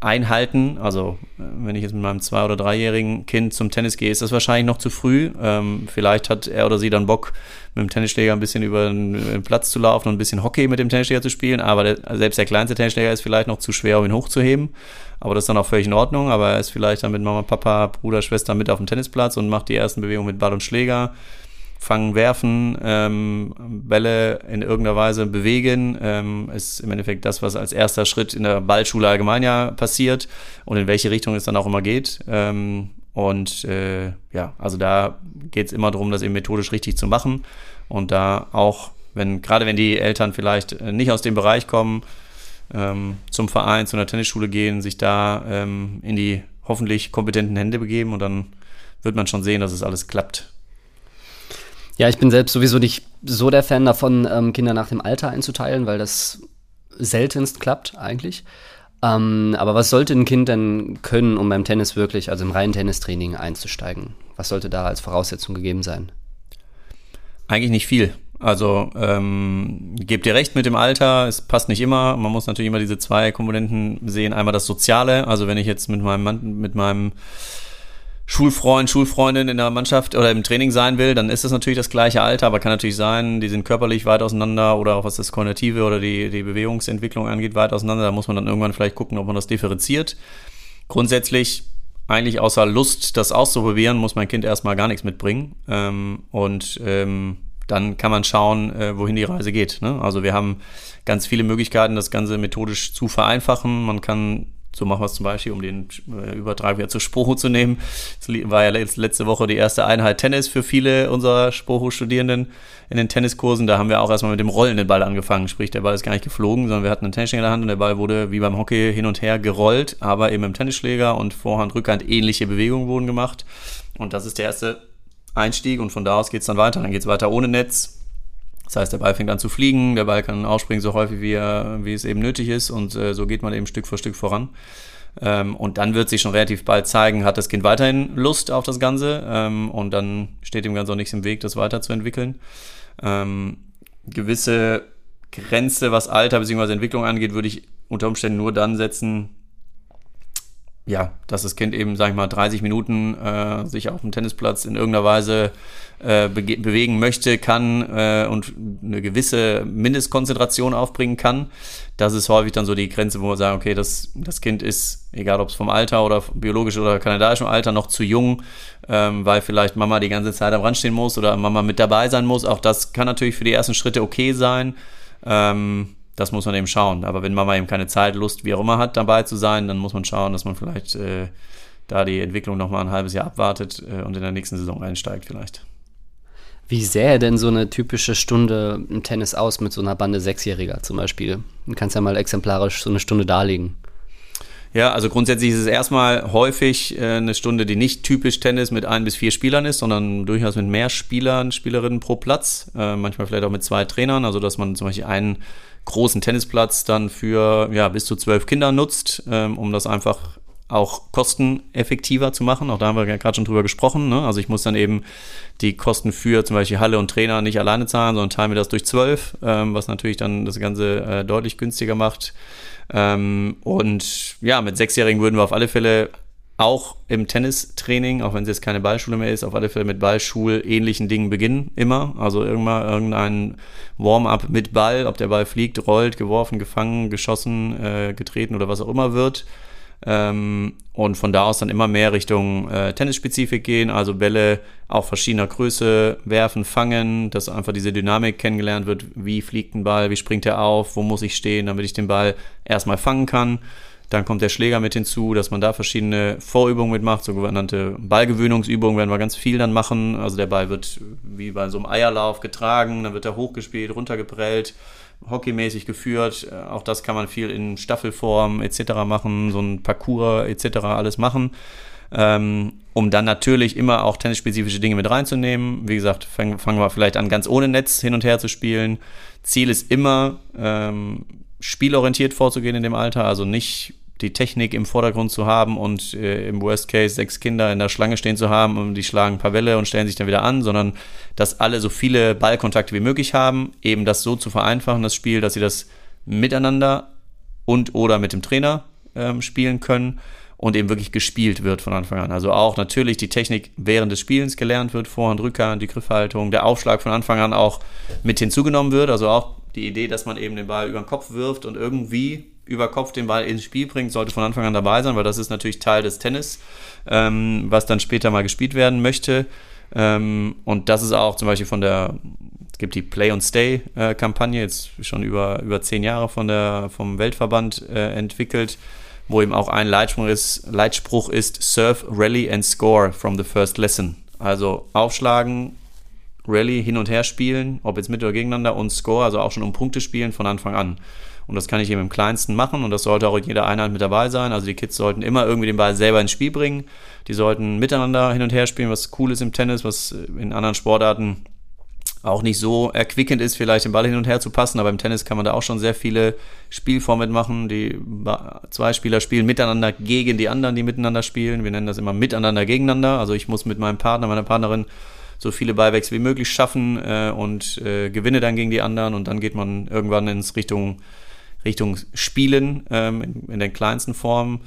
einhalten. Also äh, wenn ich jetzt mit meinem zwei- oder dreijährigen Kind zum Tennis gehe, ist das wahrscheinlich noch zu früh. Ähm, vielleicht hat er oder sie dann Bock, mit dem Tennisschläger ein bisschen über den Platz zu laufen und ein bisschen Hockey mit dem Tennisschläger zu spielen. Aber der, selbst der kleinste Tennisschläger ist vielleicht noch zu schwer, um ihn hochzuheben. Aber das ist dann auch völlig in Ordnung. Aber er ist vielleicht dann mit Mama, Papa, Bruder, Schwester mit auf dem Tennisplatz und macht die ersten Bewegungen mit Ball und Schläger fangen, werfen, ähm, Bälle in irgendeiner Weise bewegen, ähm, ist im Endeffekt das, was als erster Schritt in der Ballschule allgemein ja passiert und in welche Richtung es dann auch immer geht. Ähm, und äh, ja, also da geht es immer darum, das eben methodisch richtig zu machen und da auch, wenn gerade wenn die Eltern vielleicht äh, nicht aus dem Bereich kommen, ähm, zum Verein, zu einer Tennisschule gehen, sich da ähm, in die hoffentlich kompetenten Hände begeben und dann wird man schon sehen, dass es alles klappt. Ja, ich bin selbst sowieso nicht so der Fan davon, ähm, Kinder nach dem Alter einzuteilen, weil das seltenst klappt eigentlich. Ähm, aber was sollte ein Kind denn können, um beim Tennis wirklich, also im reinen Tennistraining einzusteigen? Was sollte da als Voraussetzung gegeben sein? Eigentlich nicht viel. Also ähm, gebt ihr recht mit dem Alter, es passt nicht immer. Man muss natürlich immer diese zwei Komponenten sehen. Einmal das Soziale, also wenn ich jetzt mit meinem Mann, mit meinem Schulfreund, Schulfreundin in der Mannschaft oder im Training sein will, dann ist das natürlich das gleiche Alter, aber kann natürlich sein, die sind körperlich weit auseinander oder auch was das Kognitive oder die, die Bewegungsentwicklung angeht, weit auseinander. Da muss man dann irgendwann vielleicht gucken, ob man das differenziert. Grundsätzlich, eigentlich außer Lust, das auszuprobieren, muss mein Kind erstmal gar nichts mitbringen. Ähm, und ähm, dann kann man schauen, äh, wohin die Reise geht. Ne? Also wir haben ganz viele Möglichkeiten, das Ganze methodisch zu vereinfachen. Man kann so machen wir es zum Beispiel, um den äh, Übertrag wieder zur Spoho zu nehmen. Es war ja letzte Woche die erste Einheit Tennis für viele unserer Spoho-Studierenden in den Tenniskursen. Da haben wir auch erstmal mit dem rollenden Ball angefangen. Sprich, der Ball ist gar nicht geflogen, sondern wir hatten einen Tennisschläger in der Hand und der Ball wurde wie beim Hockey hin und her gerollt, aber eben im Tennisschläger und Vorhand, Rückhand ähnliche Bewegungen wurden gemacht. Und das ist der erste Einstieg und von da aus geht es dann weiter. Dann geht es weiter ohne Netz, das heißt, der Ball fängt an zu fliegen, der Ball kann ausspringen so häufig, wie, er, wie es eben nötig ist und äh, so geht man eben Stück für Stück voran. Ähm, und dann wird sich schon relativ bald zeigen, hat das Kind weiterhin Lust auf das Ganze ähm, und dann steht dem Ganze auch nichts im Weg, das weiterzuentwickeln. Ähm, gewisse Grenze, was Alter bzw. Entwicklung angeht, würde ich unter Umständen nur dann setzen, ja, dass das Kind eben, sag ich mal, 30 Minuten äh, sich auf dem Tennisplatz in irgendeiner Weise äh, be bewegen möchte, kann äh, und eine gewisse Mindestkonzentration aufbringen kann. Das ist häufig dann so die Grenze, wo wir sagen, okay, das, das Kind ist, egal ob es vom Alter oder biologisch oder kanadischem Alter, noch zu jung, ähm, weil vielleicht Mama die ganze Zeit am Rand stehen muss oder Mama mit dabei sein muss. Auch das kann natürlich für die ersten Schritte okay sein. Ähm, das muss man eben schauen. Aber wenn Mama eben keine Zeit, Lust, wie auch immer hat, dabei zu sein, dann muss man schauen, dass man vielleicht äh, da die Entwicklung nochmal ein halbes Jahr abwartet äh, und in der nächsten Saison einsteigt vielleicht. Wie sähe denn so eine typische Stunde im Tennis aus mit so einer Bande Sechsjähriger zum Beispiel? Du kannst ja mal exemplarisch so eine Stunde darlegen. Ja, also grundsätzlich ist es erstmal häufig äh, eine Stunde, die nicht typisch Tennis mit ein bis vier Spielern ist, sondern durchaus mit mehr Spielern, Spielerinnen pro Platz. Äh, manchmal vielleicht auch mit zwei Trainern, also dass man zum Beispiel einen großen Tennisplatz dann für ja, bis zu zwölf Kinder nutzt, ähm, um das einfach auch kosteneffektiver zu machen. Auch da haben wir gerade schon drüber gesprochen. Ne? Also ich muss dann eben die Kosten für zum Beispiel Halle und Trainer nicht alleine zahlen, sondern teile mir das durch zwölf, ähm, was natürlich dann das Ganze äh, deutlich günstiger macht. Ähm, und ja, mit Sechsjährigen würden wir auf alle Fälle auch im Tennistraining, auch wenn es jetzt keine Ballschule mehr ist, auf alle Fälle mit Ballschul-ähnlichen Dingen beginnen, immer. Also irgendwann irgendein Warm-up mit Ball, ob der Ball fliegt, rollt, geworfen, gefangen, geschossen, äh, getreten oder was auch immer wird. Ähm, und von da aus dann immer mehr Richtung äh, Tennisspezifik gehen, also Bälle auch verschiedener Größe werfen, fangen, dass einfach diese Dynamik kennengelernt wird, wie fliegt ein Ball, wie springt er auf, wo muss ich stehen, damit ich den Ball erstmal fangen kann? Dann kommt der Schläger mit hinzu, dass man da verschiedene Vorübungen mitmacht, sogenannte Ballgewöhnungsübungen werden wir ganz viel dann machen. Also der Ball wird wie bei so einem Eierlauf getragen, dann wird er hochgespielt, runtergeprellt, hockeymäßig geführt. Äh, auch das kann man viel in Staffelform etc. machen, so ein Parcours etc. alles machen. Ähm, um dann natürlich immer auch tennisspezifische Dinge mit reinzunehmen. Wie gesagt, fangen, fangen wir vielleicht an, ganz ohne Netz hin und her zu spielen. Ziel ist immer, ähm, spielorientiert vorzugehen in dem Alter, also nicht die Technik im Vordergrund zu haben und äh, im Worst Case sechs Kinder in der Schlange stehen zu haben und die schlagen ein paar Welle und stellen sich dann wieder an, sondern dass alle so viele Ballkontakte wie möglich haben, eben das so zu vereinfachen, das Spiel, dass sie das miteinander und oder mit dem Trainer ähm, spielen können und eben wirklich gespielt wird von Anfang an. Also auch natürlich die Technik während des Spielens gelernt wird, Vorhand, Rückhand, die Griffhaltung, der Aufschlag von Anfang an auch mit hinzugenommen wird, also auch die Idee, dass man eben den Ball über den Kopf wirft und irgendwie über Kopf den Ball ins Spiel bringt, sollte von Anfang an dabei sein, weil das ist natürlich Teil des Tennis, ähm, was dann später mal gespielt werden möchte. Ähm, und das ist auch zum Beispiel von der, es gibt die Play and Stay äh, Kampagne, jetzt schon über, über zehn Jahre von der, vom Weltverband äh, entwickelt, wo eben auch ein Leitspruch ist, Leitspruch ist Serve, Rally and Score from the first lesson. Also aufschlagen, Rally hin und her spielen, ob jetzt mit oder gegeneinander und Score, also auch schon um Punkte spielen von Anfang an. Und das kann ich eben im kleinsten machen und das sollte auch in jeder Einheit mit dabei sein. Also die Kids sollten immer irgendwie den Ball selber ins Spiel bringen. Die sollten miteinander hin und her spielen, was cool ist im Tennis, was in anderen Sportarten auch nicht so erquickend ist, vielleicht den Ball hin und her zu passen, aber im Tennis kann man da auch schon sehr viele Spielformen machen. Die zwei Spieler spielen miteinander gegen die anderen, die miteinander spielen. Wir nennen das immer miteinander gegeneinander. Also ich muss mit meinem Partner, meiner Partnerin so viele Ballwechsel wie möglich schaffen äh, und äh, gewinne dann gegen die anderen und dann geht man irgendwann ins Richtung, Richtung Spielen ähm, in, in den kleinsten Formen.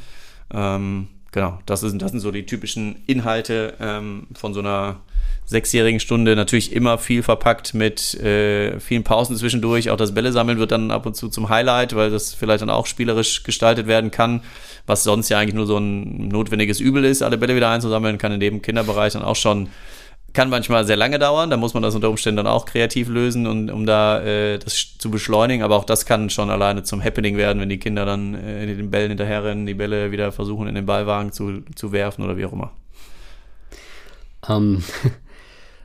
Ähm, genau, das, ist, das sind so die typischen Inhalte ähm, von so einer sechsjährigen Stunde. Natürlich immer viel verpackt mit äh, vielen Pausen zwischendurch. Auch das Bälle sammeln wird dann ab und zu zum Highlight, weil das vielleicht dann auch spielerisch gestaltet werden kann, was sonst ja eigentlich nur so ein notwendiges Übel ist, alle Bälle wieder einzusammeln, kann in dem Kinderbereich dann auch schon kann manchmal sehr lange dauern, da muss man das unter Umständen dann auch kreativ lösen, und, um da äh, das zu beschleunigen. Aber auch das kann schon alleine zum Happening werden, wenn die Kinder dann äh, den Bällen hinterherrennen, die Bälle wieder versuchen in den Ballwagen zu, zu werfen oder wie auch immer. Um, ähm,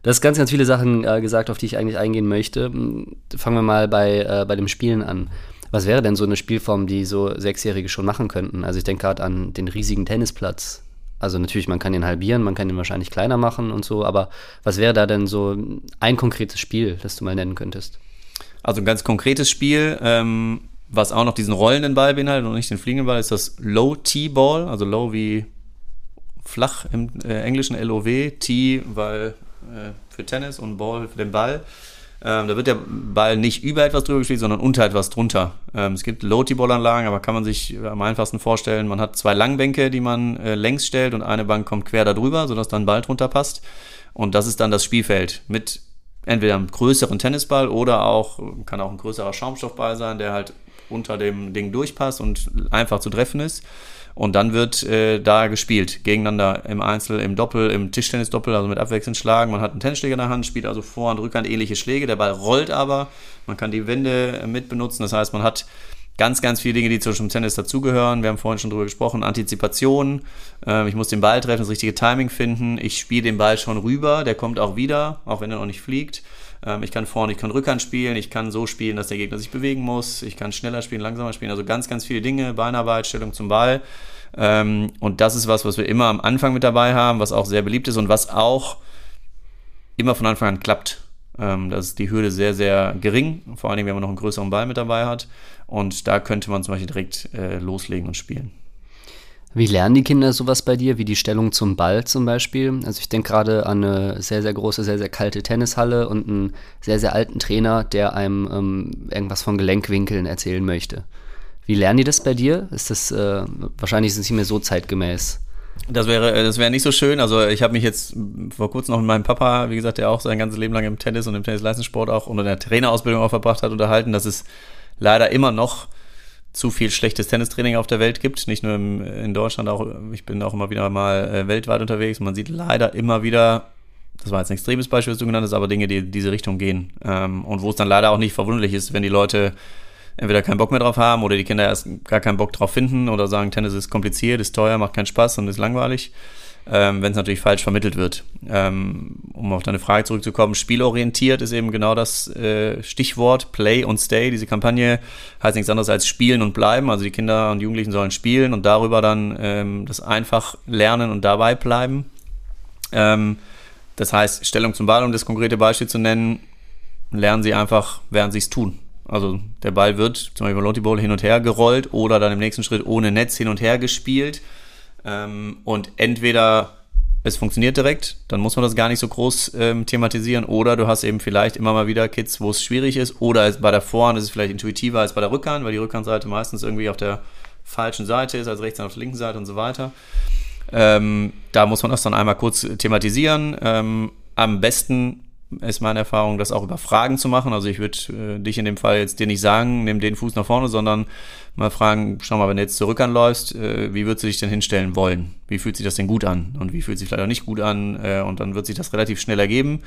das ist ganz, ganz viele Sachen äh, gesagt, auf die ich eigentlich eingehen möchte. Fangen wir mal bei, äh, bei dem Spielen an. Was wäre denn so eine Spielform, die so Sechsjährige schon machen könnten? Also ich denke gerade an den riesigen Tennisplatz, also natürlich, man kann ihn halbieren, man kann ihn wahrscheinlich kleiner machen und so, aber was wäre da denn so ein konkretes Spiel, das du mal nennen könntest? Also ein ganz konkretes Spiel, ähm, was auch noch diesen rollenden Ball beinhaltet und nicht den fliegenden Ball, ist das Low T-Ball, also Low wie flach im äh, Englischen L-O-W, T, weil äh, für Tennis und Ball für den Ball. Ähm, da wird der Ball nicht über etwas drüber gespielt, sondern unter etwas drunter. Ähm, es gibt Low-T-Ball-Anlagen, aber kann man sich am einfachsten vorstellen, man hat zwei Langbänke, die man äh, längs stellt und eine Bank kommt quer darüber, sodass dann Ball drunter passt. Und das ist dann das Spielfeld mit entweder einem größeren Tennisball oder auch, kann auch ein größerer Schaumstoffball sein, der halt unter dem Ding durchpasst und einfach zu treffen ist. Und dann wird äh, da gespielt, gegeneinander im Einzel, im Doppel, im Tischtennisdoppel, also mit abwechselnd schlagen. Man hat einen Tennisschläger in der Hand, spielt also Vor- und Rückhand ähnliche Schläge. Der Ball rollt aber, man kann die Wände mit benutzen. Das heißt, man hat ganz, ganz viele Dinge, die zum Tennis dazugehören. Wir haben vorhin schon drüber gesprochen. Antizipation. Äh, ich muss den Ball treffen, das richtige Timing finden. Ich spiele den Ball schon rüber, der kommt auch wieder, auch wenn er noch nicht fliegt. Ähm, ich kann vorne, ich kann Rückhand spielen, ich kann so spielen, dass der Gegner sich bewegen muss, ich kann schneller spielen, langsamer spielen, also ganz, ganz viele Dinge, Beinarbeit, Stellung zum Ball. Ähm, und das ist was, was wir immer am Anfang mit dabei haben, was auch sehr beliebt ist und was auch immer von Anfang an klappt. Ähm, das ist die Hürde sehr, sehr gering, vor allen Dingen, wenn man noch einen größeren Ball mit dabei hat. Und da könnte man zum Beispiel direkt äh, loslegen und spielen. Wie lernen die Kinder sowas bei dir, wie die Stellung zum Ball zum Beispiel? Also ich denke gerade an eine sehr, sehr große, sehr, sehr kalte Tennishalle und einen sehr, sehr alten Trainer, der einem ähm, irgendwas von Gelenkwinkeln erzählen möchte. Wie lernen die das bei dir? Ist das äh, wahrscheinlich ist es nicht mehr so zeitgemäß? Das wäre, äh, das wäre nicht so schön. Also ich habe mich jetzt vor kurzem noch mit meinem Papa, wie gesagt, der auch sein ganzes Leben lang im Tennis und im Tennisleistungssport auch in der Trainerausbildung auch verbracht hat, unterhalten, dass es leider immer noch zu viel schlechtes Tennistraining auf der Welt gibt. Nicht nur im, in Deutschland, auch ich bin auch immer wieder mal äh, weltweit unterwegs. Man sieht leider immer wieder, das war jetzt ein extremes Beispiel, was du genannt hast, aber Dinge, die in diese Richtung gehen. Ähm, und wo es dann leider auch nicht verwunderlich ist, wenn die Leute entweder keinen Bock mehr drauf haben oder die Kinder erst gar keinen Bock drauf finden oder sagen, Tennis ist kompliziert, ist teuer, macht keinen Spaß und ist langweilig ähm, wenn es natürlich falsch vermittelt wird. Ähm, um auf deine Frage zurückzukommen, spielorientiert ist eben genau das äh, Stichwort Play und Stay. Diese Kampagne heißt nichts anderes als spielen und bleiben. Also die Kinder und Jugendlichen sollen spielen und darüber dann ähm, das einfach lernen und dabei bleiben. Ähm, das heißt, Stellung zum Ball, um das konkrete Beispiel zu nennen, lernen sie einfach, während sie es tun. Also der Ball wird zum Beispiel Lonti Bowl hin und her gerollt oder dann im nächsten Schritt ohne Netz hin und her gespielt. Ähm, und entweder es funktioniert direkt, dann muss man das gar nicht so groß ähm, thematisieren. Oder du hast eben vielleicht immer mal wieder Kids, wo es schwierig ist. Oder bei der Vorhand ist es vielleicht intuitiver als bei der Rückhand, weil die Rückhandseite meistens irgendwie auf der falschen Seite ist, als rechts auf der linken Seite und so weiter. Ähm, da muss man das dann einmal kurz thematisieren. Ähm, am besten ist meine Erfahrung, das auch über Fragen zu machen. Also ich würde äh, dich in dem Fall jetzt dir nicht sagen, nimm den Fuß nach vorne, sondern mal fragen, schau mal, wenn du jetzt zurück anläufst, äh, wie würdest du dich denn hinstellen wollen? Wie fühlt sich das denn gut an? Und wie fühlt sich vielleicht auch nicht gut an? Äh, und dann wird sich das relativ schnell ergeben.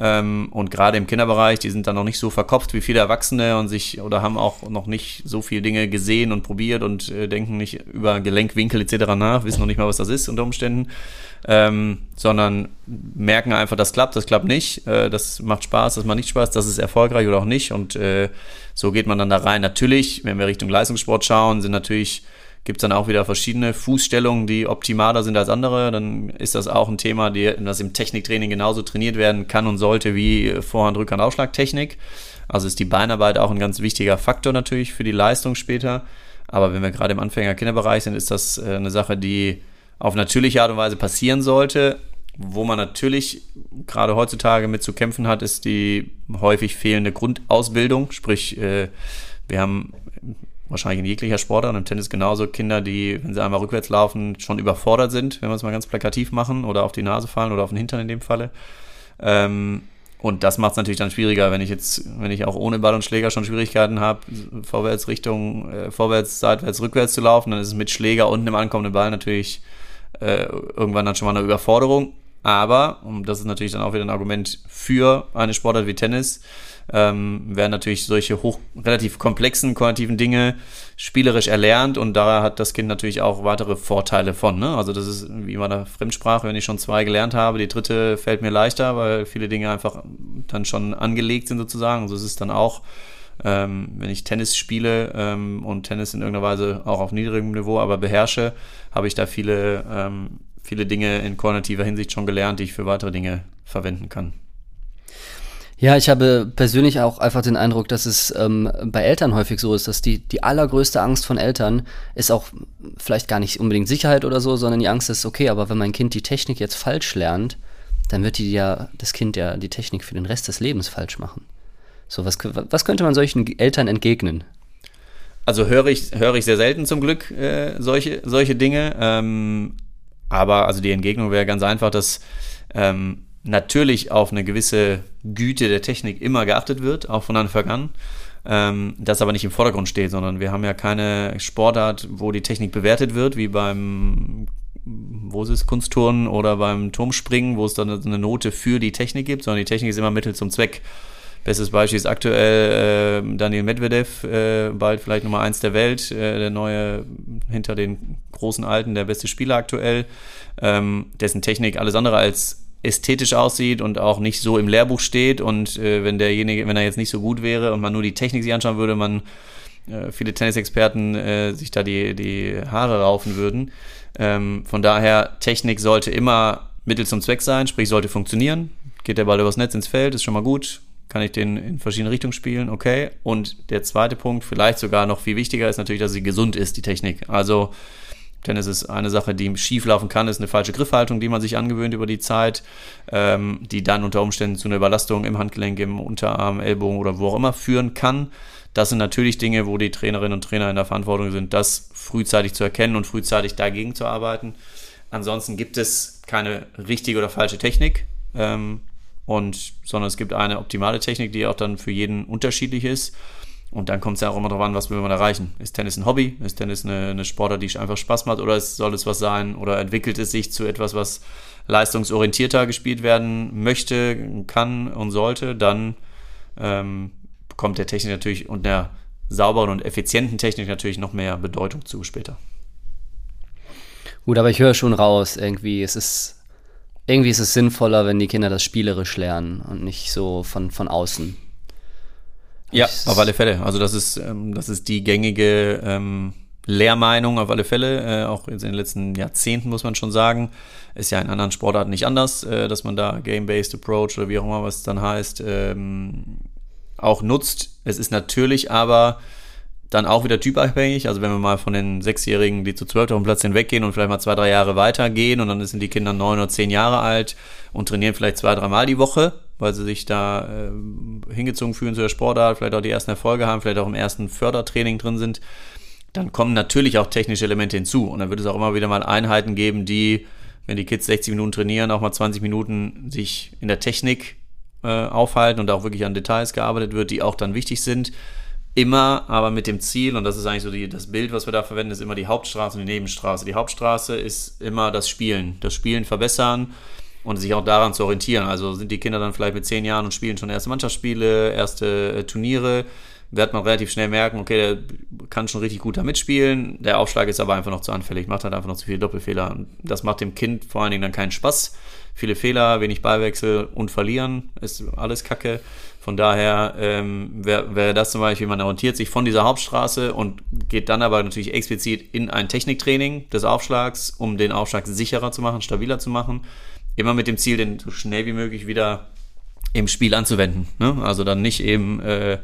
Ähm, und gerade im Kinderbereich, die sind dann noch nicht so verkopft wie viele Erwachsene und sich oder haben auch noch nicht so viele Dinge gesehen und probiert und äh, denken nicht über Gelenkwinkel etc. nach, wissen noch nicht mal, was das ist unter Umständen. Ähm, sondern merken einfach, das klappt, das klappt nicht, äh, das macht Spaß, das macht nicht Spaß, das ist erfolgreich oder auch nicht und äh, so geht man dann da rein. Natürlich, wenn wir Richtung Leistungssport schauen, sind natürlich, gibt es dann auch wieder verschiedene Fußstellungen, die optimaler sind als andere. Dann ist das auch ein Thema, die, das im Techniktraining genauso trainiert werden kann und sollte wie Vorhand, Rückhand, Aufschlagtechnik. Also ist die Beinarbeit auch ein ganz wichtiger Faktor natürlich für die Leistung später. Aber wenn wir gerade im Anfänger-Kinderbereich sind, ist das äh, eine Sache, die auf natürliche Art und Weise passieren sollte, wo man natürlich gerade heutzutage mit zu kämpfen hat, ist die häufig fehlende Grundausbildung. Sprich, äh, wir haben wahrscheinlich in jeglicher Sportart, im Tennis genauso, Kinder, die, wenn sie einmal rückwärts laufen, schon überfordert sind, wenn wir es mal ganz plakativ machen oder auf die Nase fallen oder auf den Hintern in dem Falle. Ähm, und das macht es natürlich dann schwieriger, wenn ich jetzt, wenn ich auch ohne Ball und Schläger schon Schwierigkeiten habe, vorwärts Richtung, äh, vorwärts, seitwärts, rückwärts zu laufen, dann ist es mit Schläger und einem ankommenden Ball natürlich äh, irgendwann dann schon mal eine Überforderung. Aber, und das ist natürlich dann auch wieder ein Argument für eine Sportart wie Tennis, ähm, werden natürlich solche hoch, relativ komplexen kognitiven Dinge spielerisch erlernt und da hat das Kind natürlich auch weitere Vorteile von. Ne? Also das ist wie immer eine Fremdsprache, wenn ich schon zwei gelernt habe, die dritte fällt mir leichter, weil viele Dinge einfach dann schon angelegt sind sozusagen. So ist es dann auch, ähm, wenn ich Tennis spiele ähm, und Tennis in irgendeiner Weise auch auf niedrigem Niveau aber beherrsche, habe ich da viele ähm, viele Dinge in koordinativer Hinsicht schon gelernt, die ich für weitere Dinge verwenden kann. Ja, ich habe persönlich auch einfach den Eindruck, dass es ähm, bei Eltern häufig so ist, dass die, die allergrößte Angst von Eltern ist auch vielleicht gar nicht unbedingt Sicherheit oder so, sondern die Angst ist, okay, aber wenn mein Kind die Technik jetzt falsch lernt, dann wird die ja, das Kind ja die Technik für den Rest des Lebens falsch machen. So, was, was könnte man solchen Eltern entgegnen? Also höre ich, höre ich sehr selten zum Glück äh, solche, solche Dinge. Ähm, aber also die Entgegnung wäre ganz einfach, dass ähm, natürlich auf eine gewisse Güte der Technik immer geachtet wird, auch von Anfang an. Ähm, das aber nicht im Vordergrund steht, sondern wir haben ja keine Sportart, wo die Technik bewertet wird, wie beim wo ist es, Kunstturnen oder beim Turmspringen, wo es dann eine Note für die Technik gibt, sondern die Technik ist immer Mittel zum Zweck. Bestes Beispiel ist aktuell äh, Daniel Medvedev, äh, bald vielleicht Nummer eins der Welt, äh, der neue hinter den großen Alten, der beste Spieler aktuell, ähm, dessen Technik alles andere als ästhetisch aussieht und auch nicht so im Lehrbuch steht und äh, wenn derjenige, wenn er jetzt nicht so gut wäre und man nur die Technik sich anschauen würde, man äh, viele Tennisexperten äh, sich da die, die Haare raufen würden. Ähm, von daher, Technik sollte immer Mittel zum Zweck sein, sprich sollte funktionieren. Geht der Ball übers Netz ins Feld, ist schon mal gut. Kann ich den in verschiedene Richtungen spielen, okay. Und der zweite Punkt, vielleicht sogar noch viel wichtiger, ist natürlich, dass sie gesund ist, die Technik. Also Tennis ist eine Sache, die schief laufen kann, ist eine falsche Griffhaltung, die man sich angewöhnt über die Zeit, ähm, die dann unter Umständen zu einer Überlastung im Handgelenk, im Unterarm, Ellbogen oder wo auch immer führen kann. Das sind natürlich Dinge, wo die Trainerinnen und Trainer in der Verantwortung sind, das frühzeitig zu erkennen und frühzeitig dagegen zu arbeiten. Ansonsten gibt es keine richtige oder falsche Technik, ähm, und, sondern es gibt eine optimale Technik, die auch dann für jeden unterschiedlich ist. Und dann kommt es ja auch immer darauf an, was will man erreichen. Ist Tennis ein Hobby? Ist Tennis eine, eine Sportart, die einfach Spaß macht? Oder soll es was sein? Oder entwickelt es sich zu etwas, was leistungsorientierter gespielt werden möchte, kann und sollte? Dann ähm, bekommt der Technik natürlich und der sauberen und effizienten Technik natürlich noch mehr Bedeutung zu später. Gut, aber ich höre schon raus, irgendwie, es ist, irgendwie ist es sinnvoller, wenn die Kinder das spielerisch lernen und nicht so von, von außen. Ja, auf alle Fälle. Also das ist, ähm, das ist die gängige ähm, Lehrmeinung auf alle Fälle. Äh, auch in den letzten Jahrzehnten muss man schon sagen. Ist ja in anderen Sportarten nicht anders, äh, dass man da Game-Based Approach oder wie auch immer was dann heißt, ähm, auch nutzt. Es ist natürlich aber dann auch wieder typabhängig. Also wenn wir mal von den Sechsjährigen, die zu zwölf auf dem Platz hinweggehen und vielleicht mal zwei, drei Jahre weitergehen und dann sind die Kinder neun oder zehn Jahre alt und trainieren vielleicht zwei, dreimal die Woche, weil sie sich da äh, hingezogen fühlen zu der Sportart, vielleicht auch die ersten Erfolge haben, vielleicht auch im ersten Fördertraining drin sind, dann kommen natürlich auch technische Elemente hinzu. Und dann wird es auch immer wieder mal Einheiten geben, die, wenn die Kids 60 Minuten trainieren, auch mal 20 Minuten sich in der Technik äh, aufhalten und auch wirklich an Details gearbeitet wird, die auch dann wichtig sind. Immer aber mit dem Ziel, und das ist eigentlich so die, das Bild, was wir da verwenden, ist immer die Hauptstraße und die Nebenstraße. Die Hauptstraße ist immer das Spielen. Das Spielen verbessern und sich auch daran zu orientieren. Also sind die Kinder dann vielleicht mit zehn Jahren und spielen schon erste Mannschaftsspiele, erste äh, Turniere, wird man relativ schnell merken, okay, der kann schon richtig gut da mitspielen. Der Aufschlag ist aber einfach noch zu anfällig, macht halt einfach noch zu viele Doppelfehler. Das macht dem Kind vor allen Dingen dann keinen Spaß. Viele Fehler, wenig Ballwechsel und verlieren ist alles Kacke. Von daher ähm, wäre wär das zum Beispiel, man orientiert sich von dieser Hauptstraße und geht dann aber natürlich explizit in ein Techniktraining des Aufschlags, um den Aufschlag sicherer zu machen, stabiler zu machen. Immer mit dem Ziel, den so schnell wie möglich wieder im Spiel anzuwenden. Ne? Also dann nicht eben äh,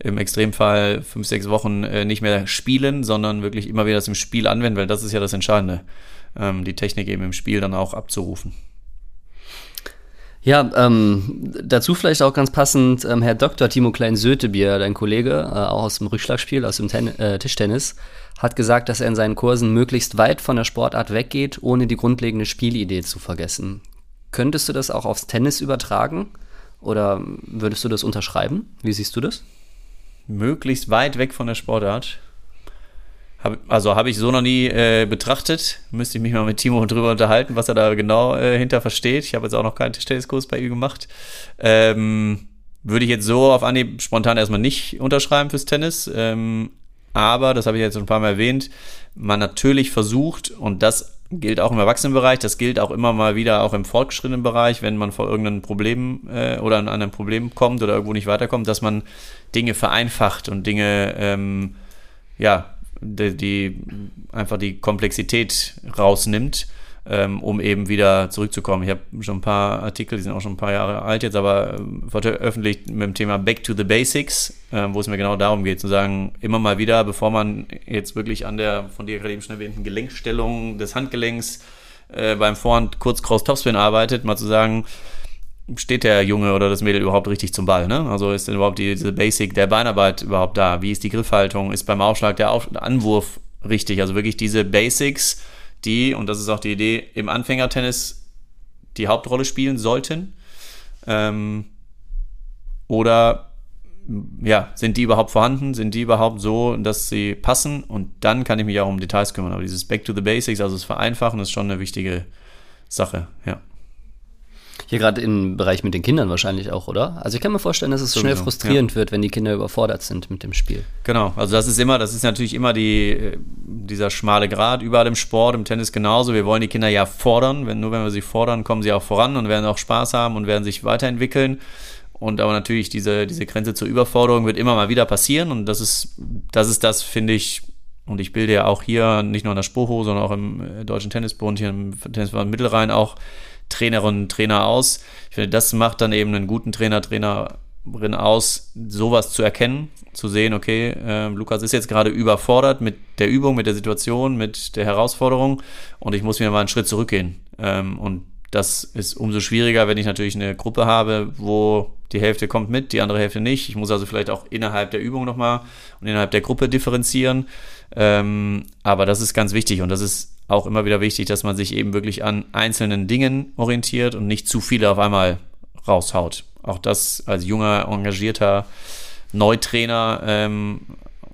im Extremfall fünf, sechs Wochen äh, nicht mehr spielen, sondern wirklich immer wieder das im Spiel anwenden, weil das ist ja das Entscheidende, ähm, die Technik eben im Spiel dann auch abzurufen. Ja, ähm, dazu vielleicht auch ganz passend, ähm, Herr Dr. Timo Klein-Sötebier, dein Kollege, äh, auch aus dem Rückschlagspiel, aus dem Ten äh, Tischtennis, hat gesagt, dass er in seinen Kursen möglichst weit von der Sportart weggeht, ohne die grundlegende Spielidee zu vergessen. Könntest du das auch aufs Tennis übertragen? Oder würdest du das unterschreiben? Wie siehst du das? Möglichst weit weg von der Sportart. Hab, also habe ich so noch nie äh, betrachtet. Müsste ich mich mal mit Timo drüber unterhalten, was er da genau äh, hinter versteht. Ich habe jetzt auch noch keinen Tischtenniskurs bei ihm gemacht. Ähm, würde ich jetzt so auf Anhieb spontan erstmal nicht unterschreiben fürs Tennis. Ähm, aber, das habe ich jetzt schon ein paar Mal erwähnt, man natürlich versucht, und das gilt auch im Erwachsenenbereich, das gilt auch immer mal wieder auch im fortgeschrittenen Bereich, wenn man vor irgendeinem Problem äh, oder an einem Problem kommt oder irgendwo nicht weiterkommt, dass man Dinge vereinfacht und Dinge, ähm, ja, die, die, einfach die Komplexität rausnimmt. ähm, um eben wieder zurückzukommen. Ich habe schon ein paar Artikel, die sind auch schon ein paar Jahre alt jetzt, aber äh, veröffentlicht mit dem Thema Back to the Basics, äh, wo es mir genau darum geht, zu sagen, immer mal wieder, bevor man jetzt wirklich an der von dir gerade eben schon erwähnten Gelenkstellung des Handgelenks äh, beim Vorhand kurz Cross Topspin arbeitet, mal zu sagen, steht der Junge oder das Mädel überhaupt richtig zum Ball? Ne? Also ist denn überhaupt die, diese Basic der Beinarbeit überhaupt da? Wie ist die Griffhaltung? Ist beim Aufschlag der Auf Anwurf richtig? Also wirklich diese Basics, die, und das ist auch die Idee, im Anfängertennis die Hauptrolle spielen sollten. Ähm, oder ja, sind die überhaupt vorhanden? Sind die überhaupt so, dass sie passen? Und dann kann ich mich auch um Details kümmern. Aber dieses Back to the Basics, also das Vereinfachen, ist schon eine wichtige Sache, ja. Hier gerade im Bereich mit den Kindern wahrscheinlich auch, oder? Also ich kann mir vorstellen, dass es Sowieso, schnell frustrierend ja. wird, wenn die Kinder überfordert sind mit dem Spiel. Genau, also das ist immer, das ist natürlich immer die, dieser schmale Grad, überall im Sport, im Tennis genauso. Wir wollen die Kinder ja fordern. Wenn, nur wenn wir sie fordern, kommen sie auch voran und werden auch Spaß haben und werden sich weiterentwickeln. Und aber natürlich diese, diese Grenze zur Überforderung wird immer mal wieder passieren. Und das ist, das ist das, finde ich, und ich bilde ja auch hier, nicht nur in der Spoho, sondern auch im äh, Deutschen Tennisbund, hier im Tennisverband Mittelrhein auch Trainerinnen und Trainer aus. Ich finde, das macht dann eben einen guten Trainer, Trainerin aus, sowas zu erkennen, zu sehen, okay, äh, Lukas ist jetzt gerade überfordert mit der Übung, mit der Situation, mit der Herausforderung und ich muss mir mal einen Schritt zurückgehen. Ähm, und das ist umso schwieriger, wenn ich natürlich eine Gruppe habe, wo die Hälfte kommt mit, die andere Hälfte nicht. Ich muss also vielleicht auch innerhalb der Übung nochmal und innerhalb der Gruppe differenzieren. Ähm, aber das ist ganz wichtig und das ist auch immer wieder wichtig, dass man sich eben wirklich an einzelnen Dingen orientiert und nicht zu viele auf einmal raushaut. Auch das als junger, engagierter Neutrainer ähm,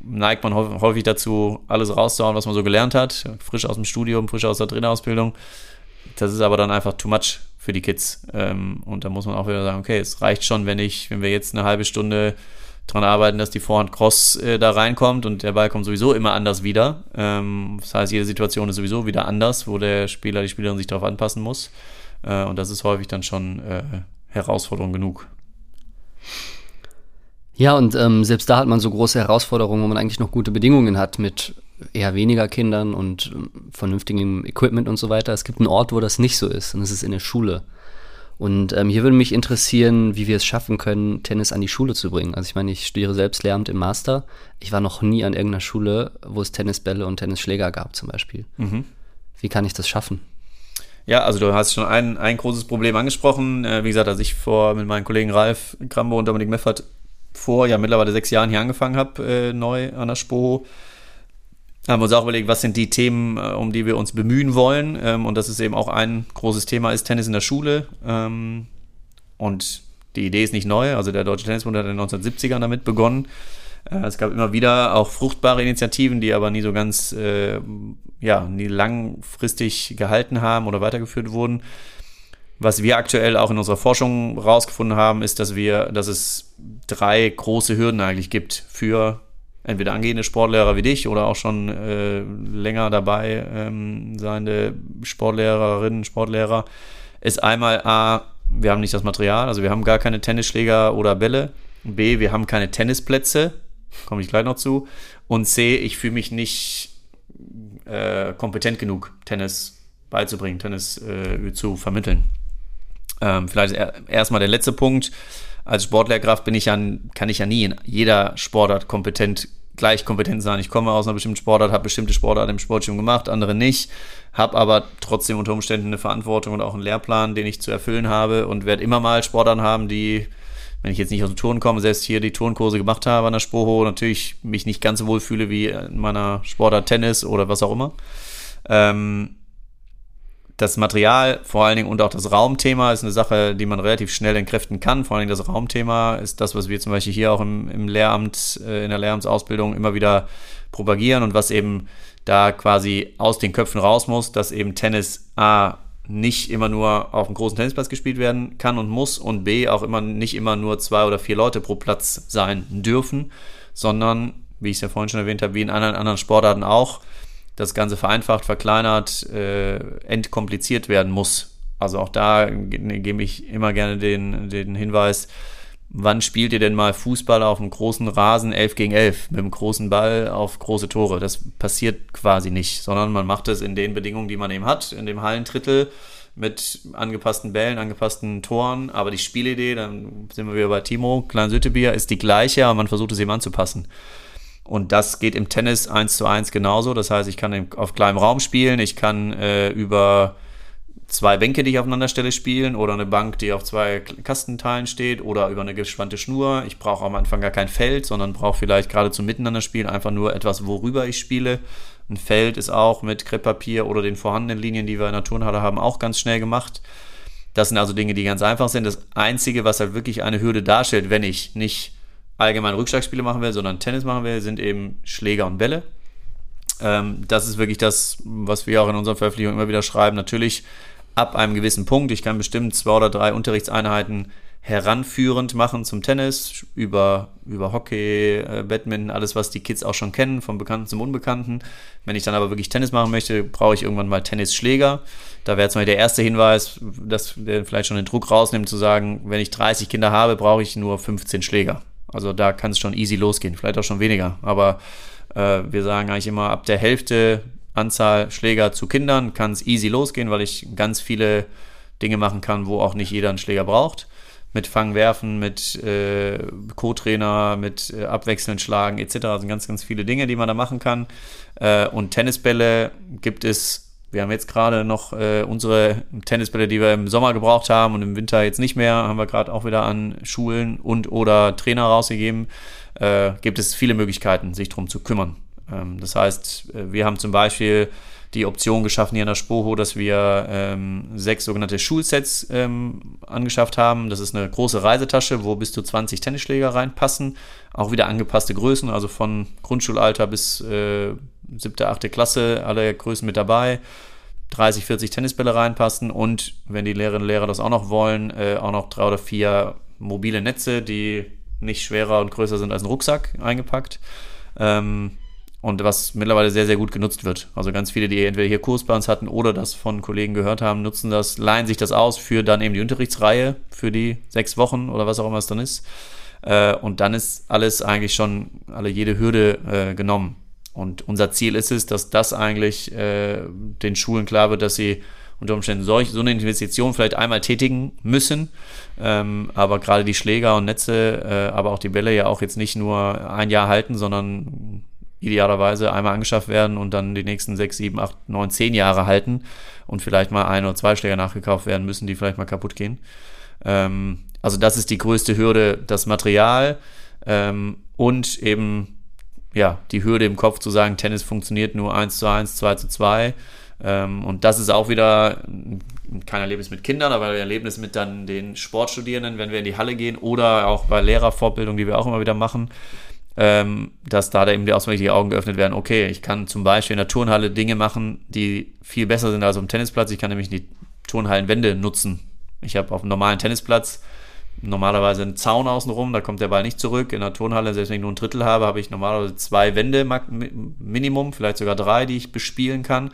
neigt man häufig dazu, alles rauszuhauen, was man so gelernt hat, frisch aus dem Studium, frisch aus der Trainerausbildung. Das ist aber dann einfach too much für die Kids. Ähm, und da muss man auch wieder sagen, okay, es reicht schon, wenn ich, wenn wir jetzt eine halbe Stunde dran arbeiten, dass die Vorhand Cross äh, da reinkommt und der Ball kommt sowieso immer anders wieder. Ähm, das heißt, jede Situation ist sowieso wieder anders, wo der Spieler, die Spielerin sich darauf anpassen muss. Äh, und das ist häufig dann schon äh, Herausforderung genug. Ja, und ähm, selbst da hat man so große Herausforderungen, wo man eigentlich noch gute Bedingungen hat mit eher weniger Kindern und ähm, vernünftigem Equipment und so weiter. Es gibt einen Ort, wo das nicht so ist, und das ist in der Schule. Und ähm, hier würde mich interessieren, wie wir es schaffen können, Tennis an die Schule zu bringen. Also ich meine, ich studiere selbst Lehramt im Master. Ich war noch nie an irgendeiner Schule, wo es Tennisbälle und Tennisschläger gab zum Beispiel. Mhm. Wie kann ich das schaffen? Ja, also du hast schon ein, ein großes Problem angesprochen. Äh, wie gesagt, als ich vor mit meinen Kollegen Ralf Krambo und Dominik Meffert vor ja mittlerweile sechs Jahren hier angefangen habe, äh, neu an der Spoho, haben wir uns auch überlegt, was sind die Themen, äh, um die wir uns bemühen wollen. Ähm, und das ist eben auch ein großes Thema, ist Tennis in der Schule. Ähm, und die Idee ist nicht neu. Also der Deutsche Tennisbund hat in den 1970ern damit begonnen. Äh, es gab immer wieder auch fruchtbare Initiativen, die aber nie so ganz, äh, ja, nie langfristig gehalten haben oder weitergeführt wurden. Was wir aktuell auch in unserer Forschung rausgefunden haben, ist, dass wir, dass es drei große Hürden eigentlich gibt für entweder angehende Sportlehrer wie dich oder auch schon äh, länger dabei ähm, seiende Sportlehrerinnen, Sportlehrer, ist einmal A, wir haben nicht das Material, also wir haben gar keine Tennisschläger oder Bälle. B, wir haben keine Tennisplätze, komme ich gleich noch zu. Und C, ich fühle mich nicht äh, kompetent genug, Tennis beizubringen, Tennis äh, zu vermitteln. Ähm, vielleicht erstmal der letzte Punkt als Sportlehrkraft bin ich ja, kann ich ja nie in jeder Sportart kompetent, gleich kompetent sein. Ich komme aus einer bestimmten Sportart, habe bestimmte Sportarten im Sportstudium gemacht, andere nicht, habe aber trotzdem unter Umständen eine Verantwortung und auch einen Lehrplan, den ich zu erfüllen habe und werde immer mal Sportarten haben, die, wenn ich jetzt nicht aus dem Turnen komme, selbst hier die Turnkurse gemacht habe an der Spoho, natürlich mich nicht ganz so wohl fühle wie in meiner Sportart Tennis oder was auch immer. Ähm, das Material vor allen Dingen und auch das Raumthema ist eine Sache, die man relativ schnell entkräften kann. Vor allen Dingen das Raumthema ist das, was wir zum Beispiel hier auch im, im Lehramt, äh, in der Lehramtsausbildung immer wieder propagieren und was eben da quasi aus den Köpfen raus muss, dass eben Tennis A nicht immer nur auf einem großen Tennisplatz gespielt werden kann und muss und B auch immer nicht immer nur zwei oder vier Leute pro Platz sein dürfen, sondern, wie ich es ja vorhin schon erwähnt habe, wie in anderen, anderen Sportarten auch, das Ganze vereinfacht, verkleinert, äh, entkompliziert werden muss. Also auch da gebe ich immer gerne den, den Hinweis, wann spielt ihr denn mal Fußball auf einem großen Rasen 11 gegen 11 mit einem großen Ball auf große Tore? Das passiert quasi nicht, sondern man macht es in den Bedingungen, die man eben hat, in dem Hallendrittel mit angepassten Bällen, angepassten Toren. Aber die Spielidee, dann sind wir wieder bei Timo, Klein Süttebier, ist die gleiche, aber man versucht es eben anzupassen. Und das geht im Tennis eins zu eins genauso. Das heißt, ich kann auf kleinem Raum spielen, ich kann äh, über zwei Bänke, die ich aufeinander stelle, spielen oder eine Bank, die auf zwei Kastenteilen steht oder über eine gespannte Schnur. Ich brauche am Anfang gar kein Feld, sondern brauche vielleicht gerade zum Miteinander spielen einfach nur etwas, worüber ich spiele. Ein Feld ist auch mit Krepppapier oder den vorhandenen Linien, die wir in der Turnhalle haben, auch ganz schnell gemacht. Das sind also Dinge, die ganz einfach sind. Das Einzige, was halt wirklich eine Hürde darstellt, wenn ich nicht allgemein Rückschlagspiele machen will, sondern Tennis machen will, sind eben Schläger und Bälle. Ähm, das ist wirklich das, was wir auch in unserer Veröffentlichung immer wieder schreiben. Natürlich ab einem gewissen Punkt. Ich kann bestimmt zwei oder drei Unterrichtseinheiten heranführend machen zum Tennis, über, über Hockey, äh, Badminton, alles, was die Kids auch schon kennen, vom Bekannten zum Unbekannten. Wenn ich dann aber wirklich Tennis machen möchte, brauche ich irgendwann mal Tennisschläger. Da wäre jetzt mal der erste Hinweis, dass der vielleicht schon den Druck rausnimmt, zu sagen, wenn ich 30 Kinder habe, brauche ich nur 15 Schläger. Also da kann es schon easy losgehen, vielleicht auch schon weniger. Aber äh, wir sagen eigentlich immer, ab der Hälfte Anzahl Schläger zu Kindern kann es easy losgehen, weil ich ganz viele Dinge machen kann, wo auch nicht jeder einen Schläger braucht. Mit Fangen, Werfen, mit äh, Co-Trainer, mit äh, Abwechseln schlagen etc. Also ganz, ganz viele Dinge, die man da machen kann. Äh, und Tennisbälle gibt es, wir haben jetzt gerade noch äh, unsere Tennisbälle, die wir im Sommer gebraucht haben und im Winter jetzt nicht mehr, haben wir gerade auch wieder an Schulen und oder Trainer rausgegeben. Äh, gibt es viele Möglichkeiten, sich darum zu kümmern. Ähm, das heißt, äh, wir haben zum Beispiel die Option geschaffen hier in der Spoho, dass wir ähm, sechs sogenannte Schulsets ähm, angeschafft haben. Das ist eine große Reisetasche, wo bis zu 20 Tennisschläger reinpassen. Auch wieder angepasste Größen, also von Grundschulalter bis äh, siebte, achte Klasse, alle Größen mit dabei. 30, 40 Tennisbälle reinpassen und wenn die Lehrerinnen und Lehrer das auch noch wollen, äh, auch noch drei oder vier mobile Netze, die nicht schwerer und größer sind als ein Rucksack eingepackt. Ähm, und was mittlerweile sehr, sehr gut genutzt wird. Also ganz viele, die entweder hier Kurs bei uns hatten oder das von Kollegen gehört haben, nutzen das, leihen sich das aus für dann eben die Unterrichtsreihe für die sechs Wochen oder was auch immer es dann ist. Äh, und dann ist alles eigentlich schon, alle jede Hürde äh, genommen. Und unser Ziel ist es, dass das eigentlich äh, den Schulen klar wird, dass sie unter Umständen solch, so eine Investition vielleicht einmal tätigen müssen. Ähm, aber gerade die Schläger und Netze, äh, aber auch die Bälle ja auch jetzt nicht nur ein Jahr halten, sondern idealerweise einmal angeschafft werden und dann die nächsten sechs, sieben, acht, neun, zehn Jahre halten und vielleicht mal ein oder zwei Schläger nachgekauft werden müssen, die vielleicht mal kaputt gehen. Ähm, also das ist die größte Hürde, das Material ähm, und eben ja die Hürde im Kopf zu sagen, Tennis funktioniert nur 1 zu 1, 2 zu 2. Ähm, und das ist auch wieder kein Erlebnis mit Kindern, aber ein Erlebnis mit dann den Sportstudierenden, wenn wir in die Halle gehen oder auch bei Lehrerfortbildung, die wir auch immer wieder machen ähm, dass da eben die Ausweiche die Augen geöffnet werden. Okay, ich kann zum Beispiel in der Turnhalle Dinge machen, die viel besser sind als auf dem Tennisplatz. Ich kann nämlich die Turnhallenwände nutzen. Ich habe auf einem normalen Tennisplatz normalerweise einen Zaun außenrum, da kommt der Ball nicht zurück. In der Turnhalle, selbst wenn ich nur ein Drittel habe, habe ich normalerweise zwei Wände Minimum, vielleicht sogar drei, die ich bespielen kann.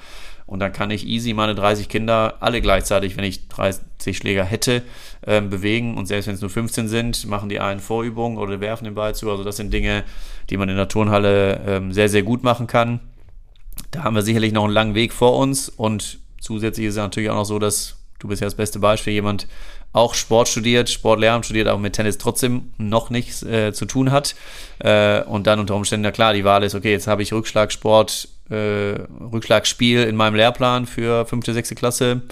Und dann kann ich easy meine 30 Kinder alle gleichzeitig, wenn ich 30 Schläger hätte, ähm, bewegen. Und selbst wenn es nur 15 sind, machen die einen Vorübungen oder werfen den Ball zu. Also das sind Dinge, die man in der Turnhalle ähm, sehr, sehr gut machen kann. Da haben wir sicherlich noch einen langen Weg vor uns. Und zusätzlich ist es natürlich auch noch so, dass du bist ja das beste Beispiel, jemand auch Sport studiert, Sportlehramt studiert, aber mit Tennis trotzdem noch nichts äh, zu tun hat. Äh, und dann unter Umständen, ja klar, die Wahl ist, okay, jetzt habe ich Rückschlagsport äh, Rückschlagspiel in meinem Lehrplan für fünfte, sechste Klasse.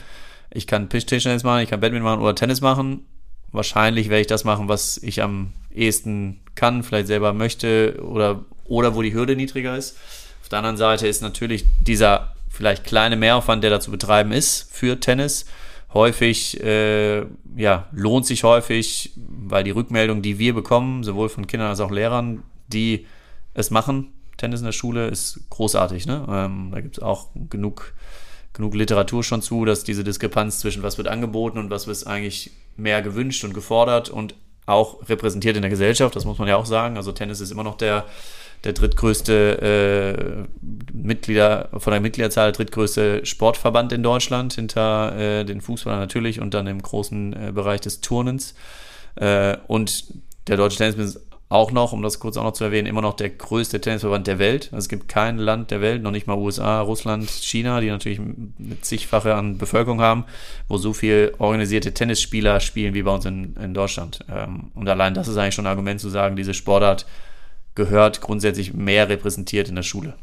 Ich kann Tischtennis machen, ich kann Badminton machen oder Tennis machen. Wahrscheinlich werde ich das machen, was ich am ehesten kann, vielleicht selber möchte oder, oder wo die Hürde niedriger ist. Auf der anderen Seite ist natürlich dieser vielleicht kleine Mehraufwand, der da zu betreiben ist für Tennis, häufig, äh, ja, lohnt sich häufig, weil die Rückmeldung, die wir bekommen, sowohl von Kindern als auch Lehrern, die es machen, Tennis in der Schule ist großartig. Ne? Ähm, da gibt es auch genug, genug Literatur schon zu, dass diese Diskrepanz zwischen was wird angeboten und was wird eigentlich mehr gewünscht und gefordert und auch repräsentiert in der Gesellschaft, das muss man ja auch sagen. Also Tennis ist immer noch der, der drittgrößte äh, Mitglieder, von der Mitgliederzahl der drittgrößte Sportverband in Deutschland, hinter äh, den Fußballern natürlich und dann im großen äh, Bereich des Turnens. Äh, und der Deutsche Tennisbund ist auch noch, um das kurz auch noch zu erwähnen, immer noch der größte Tennisverband der Welt. Also es gibt kein Land der Welt, noch nicht mal USA, Russland, China, die natürlich mit zigfache an Bevölkerung haben, wo so viel organisierte Tennisspieler spielen wie bei uns in, in Deutschland. Ähm, und allein das ist eigentlich schon ein Argument zu sagen, diese Sportart gehört grundsätzlich mehr repräsentiert in der Schule.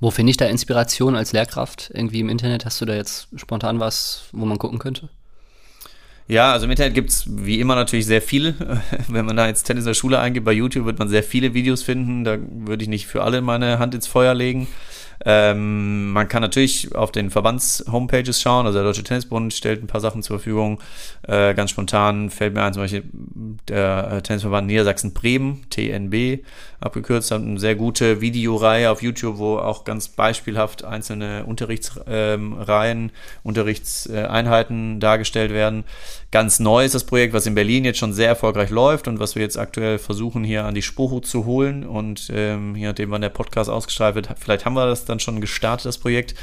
Wo finde ich da Inspiration als Lehrkraft? Irgendwie im Internet hast du da jetzt spontan was, wo man gucken könnte? Ja, also im Internet gibt es wie immer natürlich sehr viele. Wenn man da jetzt Tennis in der Schule eingibt, bei YouTube wird man sehr viele Videos finden. Da würde ich nicht für alle meine Hand ins Feuer legen. Ähm, man kann natürlich auf den Verbands-Homepages schauen, also der Deutsche Tennisbund stellt ein paar Sachen zur Verfügung. Äh, ganz spontan fällt mir ein, zum Beispiel der äh, Tennisverband Niedersachsen-Bremen, TNB, abgekürzt, hat eine sehr gute Videoreihe auf YouTube, wo auch ganz beispielhaft einzelne Unterrichtsreihen, ähm, Unterrichtseinheiten dargestellt werden. Ganz neu ist das Projekt, was in Berlin jetzt schon sehr erfolgreich läuft und was wir jetzt aktuell versuchen hier an die Spruchhut zu holen. Und ähm, je nachdem, wann der Podcast ausgestrahlt wird, vielleicht haben wir das dann schon gestartet, das Projekt.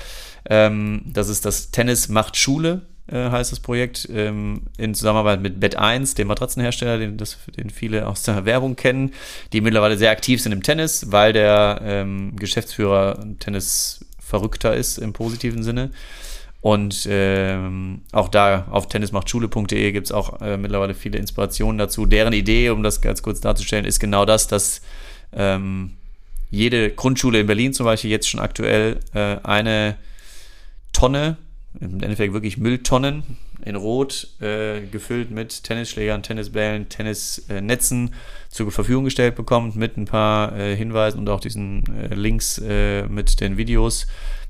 Ähm, das ist das Tennis macht Schule, äh, heißt das Projekt, ähm, in Zusammenarbeit mit Bet1, dem Matratzenhersteller, den, das, den viele aus der Werbung kennen, die mittlerweile sehr aktiv sind im Tennis, weil der ähm, Geschäftsführer Tennis verrückter ist im positiven Sinne. Und ähm, auch da auf tennismachtschule.de gibt es auch äh, mittlerweile viele Inspirationen dazu. Deren Idee, um das ganz kurz darzustellen, ist genau das, dass ähm, jede Grundschule in Berlin zum Beispiel jetzt schon aktuell äh, eine Tonne, im Endeffekt wirklich Mülltonnen in Rot, äh, gefüllt mit Tennisschlägern, Tennisbällen, Tennisnetzen zur Verfügung gestellt bekommt, mit ein paar äh, Hinweisen und auch diesen äh, Links äh, mit den Videos,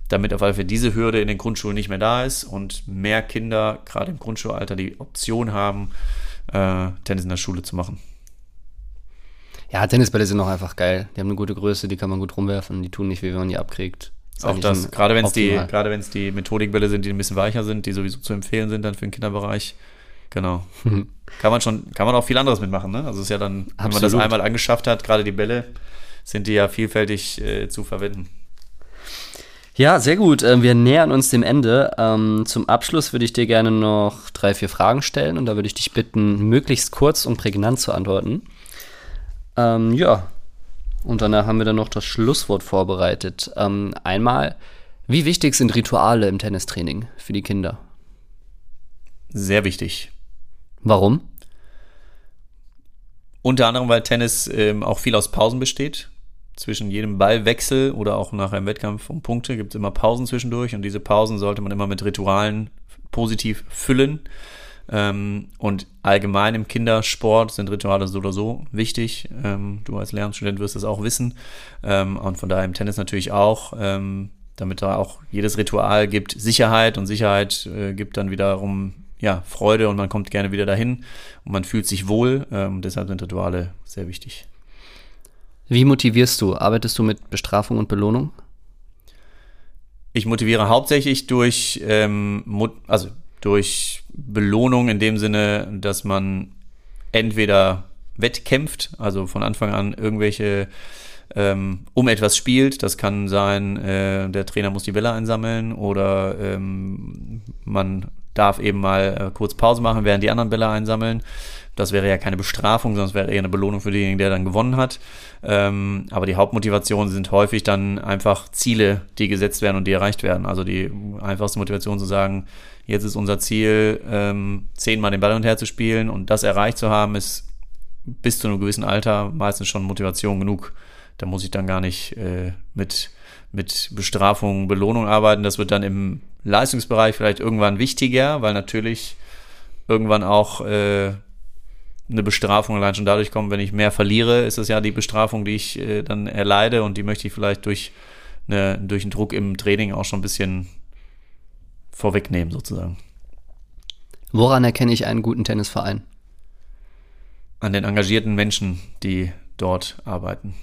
damit auf jeden Fall diese Hürde in den Grundschulen nicht mehr da ist und mehr Kinder, gerade im Grundschulalter, die Option haben, äh, Tennis in der Schule zu machen. Ja, Tennisbälle sind auch einfach geil. Die haben eine gute Größe, die kann man gut rumwerfen, die tun nicht weh, wenn man die abkriegt. Auch das, gerade wenn es die, gerade wenn es die Methodikbälle sind, die ein bisschen weicher sind, die sowieso zu empfehlen sind dann für den Kinderbereich. Genau. kann man schon, kann man auch viel anderes mitmachen, ne? Also es ist ja dann, Absolut. wenn man das einmal angeschafft hat, gerade die Bälle, sind die ja vielfältig äh, zu verwenden. Ja, sehr gut. Ähm, wir nähern uns dem Ende. Ähm, zum Abschluss würde ich dir gerne noch drei, vier Fragen stellen und da würde ich dich bitten, möglichst kurz und prägnant zu antworten. Ähm, ja, und danach haben wir dann noch das Schlusswort vorbereitet. Ähm, einmal, wie wichtig sind Rituale im Tennistraining für die Kinder? Sehr wichtig. Warum? Unter anderem, weil Tennis ähm, auch viel aus Pausen besteht. Zwischen jedem Ballwechsel oder auch nach einem Wettkampf um Punkte gibt es immer Pausen zwischendurch und diese Pausen sollte man immer mit Ritualen positiv füllen. Ähm, und allgemein im Kindersport sind Rituale so oder so wichtig. Ähm, du als Lernstudent wirst das auch wissen. Ähm, und von daher im Tennis natürlich auch, ähm, damit da auch jedes Ritual gibt Sicherheit und Sicherheit äh, gibt dann wiederum ja, Freude und man kommt gerne wieder dahin und man fühlt sich wohl. Ähm, deshalb sind Rituale sehr wichtig. Wie motivierst du? Arbeitest du mit Bestrafung und Belohnung? Ich motiviere hauptsächlich durch, ähm, also durch Belohnung in dem Sinne, dass man entweder wettkämpft, also von Anfang an irgendwelche ähm, um etwas spielt. Das kann sein, äh, der Trainer muss die Bälle einsammeln oder ähm, man darf eben mal äh, kurz Pause machen, während die anderen Bälle einsammeln. Das wäre ja keine Bestrafung, sondern es wäre eher eine Belohnung für denjenigen, der dann gewonnen hat. Ähm, aber die Hauptmotivationen sind häufig dann einfach Ziele, die gesetzt werden und die erreicht werden. Also die einfachste Motivation zu sagen, Jetzt ist unser Ziel, ähm, zehnmal den Ball und her zu spielen und das erreicht zu haben, ist bis zu einem gewissen Alter meistens schon Motivation genug. Da muss ich dann gar nicht äh, mit, mit Bestrafung, Belohnung arbeiten. Das wird dann im Leistungsbereich vielleicht irgendwann wichtiger, weil natürlich irgendwann auch äh, eine Bestrafung allein schon dadurch kommt, wenn ich mehr verliere, ist das ja die Bestrafung, die ich äh, dann erleide und die möchte ich vielleicht durch, eine, durch einen Druck im Training auch schon ein bisschen vorwegnehmen sozusagen. Woran erkenne ich einen guten Tennisverein? An den engagierten Menschen, die dort arbeiten.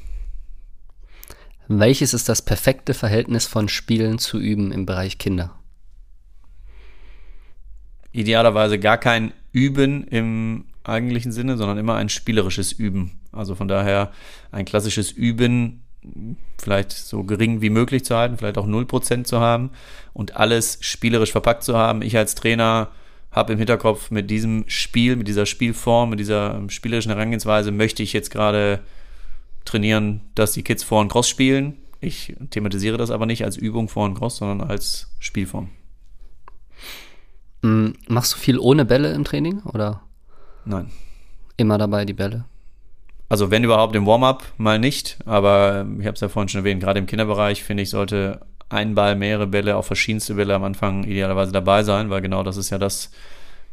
Welches ist das perfekte Verhältnis von Spielen zu Üben im Bereich Kinder? Idealerweise gar kein Üben im eigentlichen Sinne, sondern immer ein spielerisches Üben. Also von daher ein klassisches Üben vielleicht so gering wie möglich zu halten, vielleicht auch 0% zu haben und alles spielerisch verpackt zu haben. Ich als Trainer habe im Hinterkopf, mit diesem Spiel, mit dieser Spielform, mit dieser spielerischen Herangehensweise möchte ich jetzt gerade trainieren, dass die Kids vor und Cross spielen. Ich thematisiere das aber nicht als Übung vor und Cross, sondern als Spielform. Mhm. Machst du viel ohne Bälle im Training oder? Nein. Immer dabei die Bälle? Also wenn überhaupt im Warm-up mal nicht, aber ich habe es ja vorhin schon erwähnt, gerade im Kinderbereich finde ich, sollte ein Ball, mehrere Bälle, auch verschiedenste Bälle am Anfang idealerweise dabei sein, weil genau das ist ja das,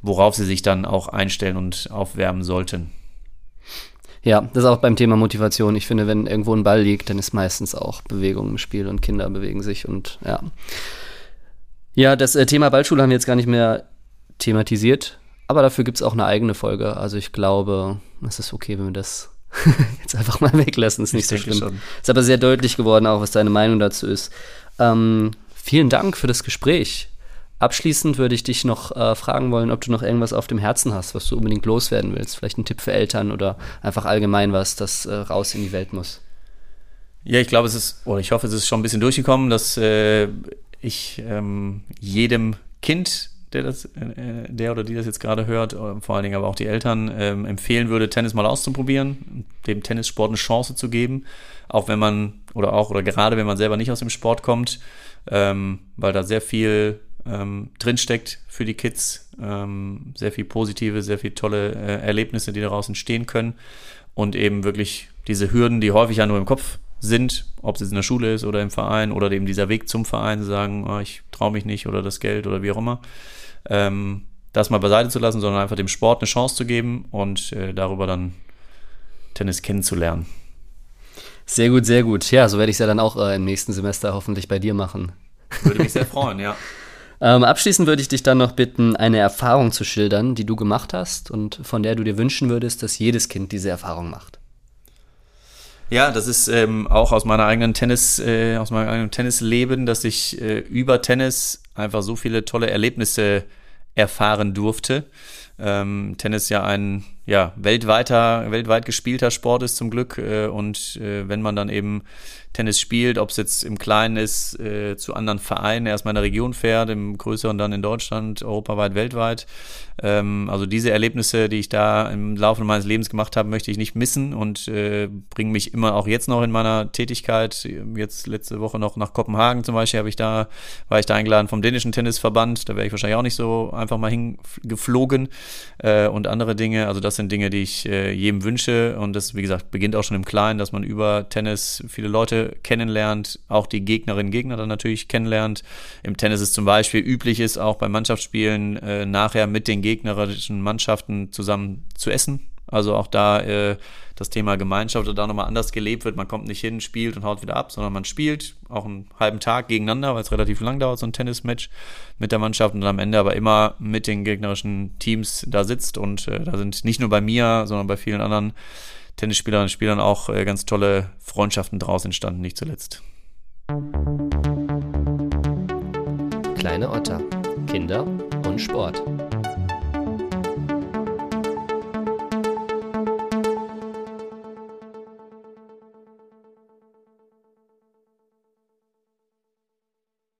worauf sie sich dann auch einstellen und aufwärmen sollten. Ja, das ist auch beim Thema Motivation. Ich finde, wenn irgendwo ein Ball liegt, dann ist meistens auch Bewegung im Spiel und Kinder bewegen sich und ja. Ja, das äh, Thema Ballschule haben wir jetzt gar nicht mehr thematisiert, aber dafür gibt es auch eine eigene Folge. Also ich glaube, es ist okay, wenn wir das jetzt einfach mal weglassen. Ist nicht ich so schlimm. Schon. Ist aber sehr deutlich geworden, auch was deine Meinung dazu ist. Ähm, vielen Dank für das Gespräch. Abschließend würde ich dich noch äh, fragen wollen, ob du noch irgendwas auf dem Herzen hast, was du unbedingt loswerden willst. Vielleicht ein Tipp für Eltern oder einfach allgemein was, das äh, raus in die Welt muss. Ja, ich glaube, es ist, oder ich hoffe, es ist schon ein bisschen durchgekommen, dass äh, ich ähm, jedem Kind, der, das, äh, der oder die das jetzt gerade hört, äh, vor allen Dingen aber auch die Eltern, ähm, empfehlen würde, Tennis mal auszuprobieren, dem Tennissport eine Chance zu geben, auch wenn man, oder auch, oder gerade wenn man selber nicht aus dem Sport kommt, ähm, weil da sehr viel ähm, drinsteckt für die Kids. Ähm, sehr viel positive, sehr viel tolle äh, Erlebnisse, die daraus entstehen können. Und eben wirklich diese Hürden, die häufig ja nur im Kopf sind, ob es in der Schule ist oder im Verein oder eben dieser Weg zum Verein, sagen, oh, ich traue mich nicht oder das Geld oder wie auch immer, ähm, das mal beiseite zu lassen, sondern einfach dem Sport eine Chance zu geben und äh, darüber dann Tennis kennenzulernen. Sehr gut, sehr gut. Ja, so werde ich es ja dann auch äh, im nächsten Semester hoffentlich bei dir machen. Würde mich sehr freuen, ja. Ähm, abschließend würde ich dich dann noch bitten, eine Erfahrung zu schildern, die du gemacht hast und von der du dir wünschen würdest, dass jedes Kind diese Erfahrung macht. Ja, das ist ähm, auch aus meiner eigenen Tennis, äh, aus meinem eigenen Tennisleben, dass ich äh, über Tennis einfach so viele tolle Erlebnisse erfahren durfte. Ähm, Tennis ja ein ja, weltweiter, weltweit gespielter Sport ist zum Glück. Äh, und äh, wenn man dann eben Tennis spielt, ob es jetzt im Kleinen ist, äh, zu anderen Vereinen erstmal in der Region fährt, im größeren dann in Deutschland, europaweit, weltweit. Ähm, also diese Erlebnisse, die ich da im Laufe meines Lebens gemacht habe, möchte ich nicht missen und bringen mich immer auch jetzt noch in meiner Tätigkeit. Jetzt letzte Woche noch nach Kopenhagen zum Beispiel habe ich da, war ich da eingeladen vom dänischen Tennisverband. Da wäre ich wahrscheinlich auch nicht so einfach mal hingeflogen und andere Dinge. Also das sind Dinge, die ich äh, jedem wünsche und das, wie gesagt, beginnt auch schon im Kleinen, dass man über Tennis viele Leute kennenlernt, auch die Gegnerinnen und Gegner dann natürlich kennenlernt. Im Tennis ist zum Beispiel üblich ist, auch bei Mannschaftsspielen äh, nachher mit den gegnerischen Mannschaften zusammen zu essen. Also auch da äh, das Thema Gemeinschaft oder da nochmal anders gelebt wird. Man kommt nicht hin, spielt und haut wieder ab, sondern man spielt auch einen halben Tag gegeneinander, weil es relativ lang dauert, so ein Tennismatch mit der Mannschaft und am Ende aber immer mit den gegnerischen Teams da sitzt. Und äh, da sind nicht nur bei mir, sondern bei vielen anderen Tennisspielerinnen und Spielern auch äh, ganz tolle Freundschaften draus entstanden, nicht zuletzt. Kleine Otter. Kinder und Sport.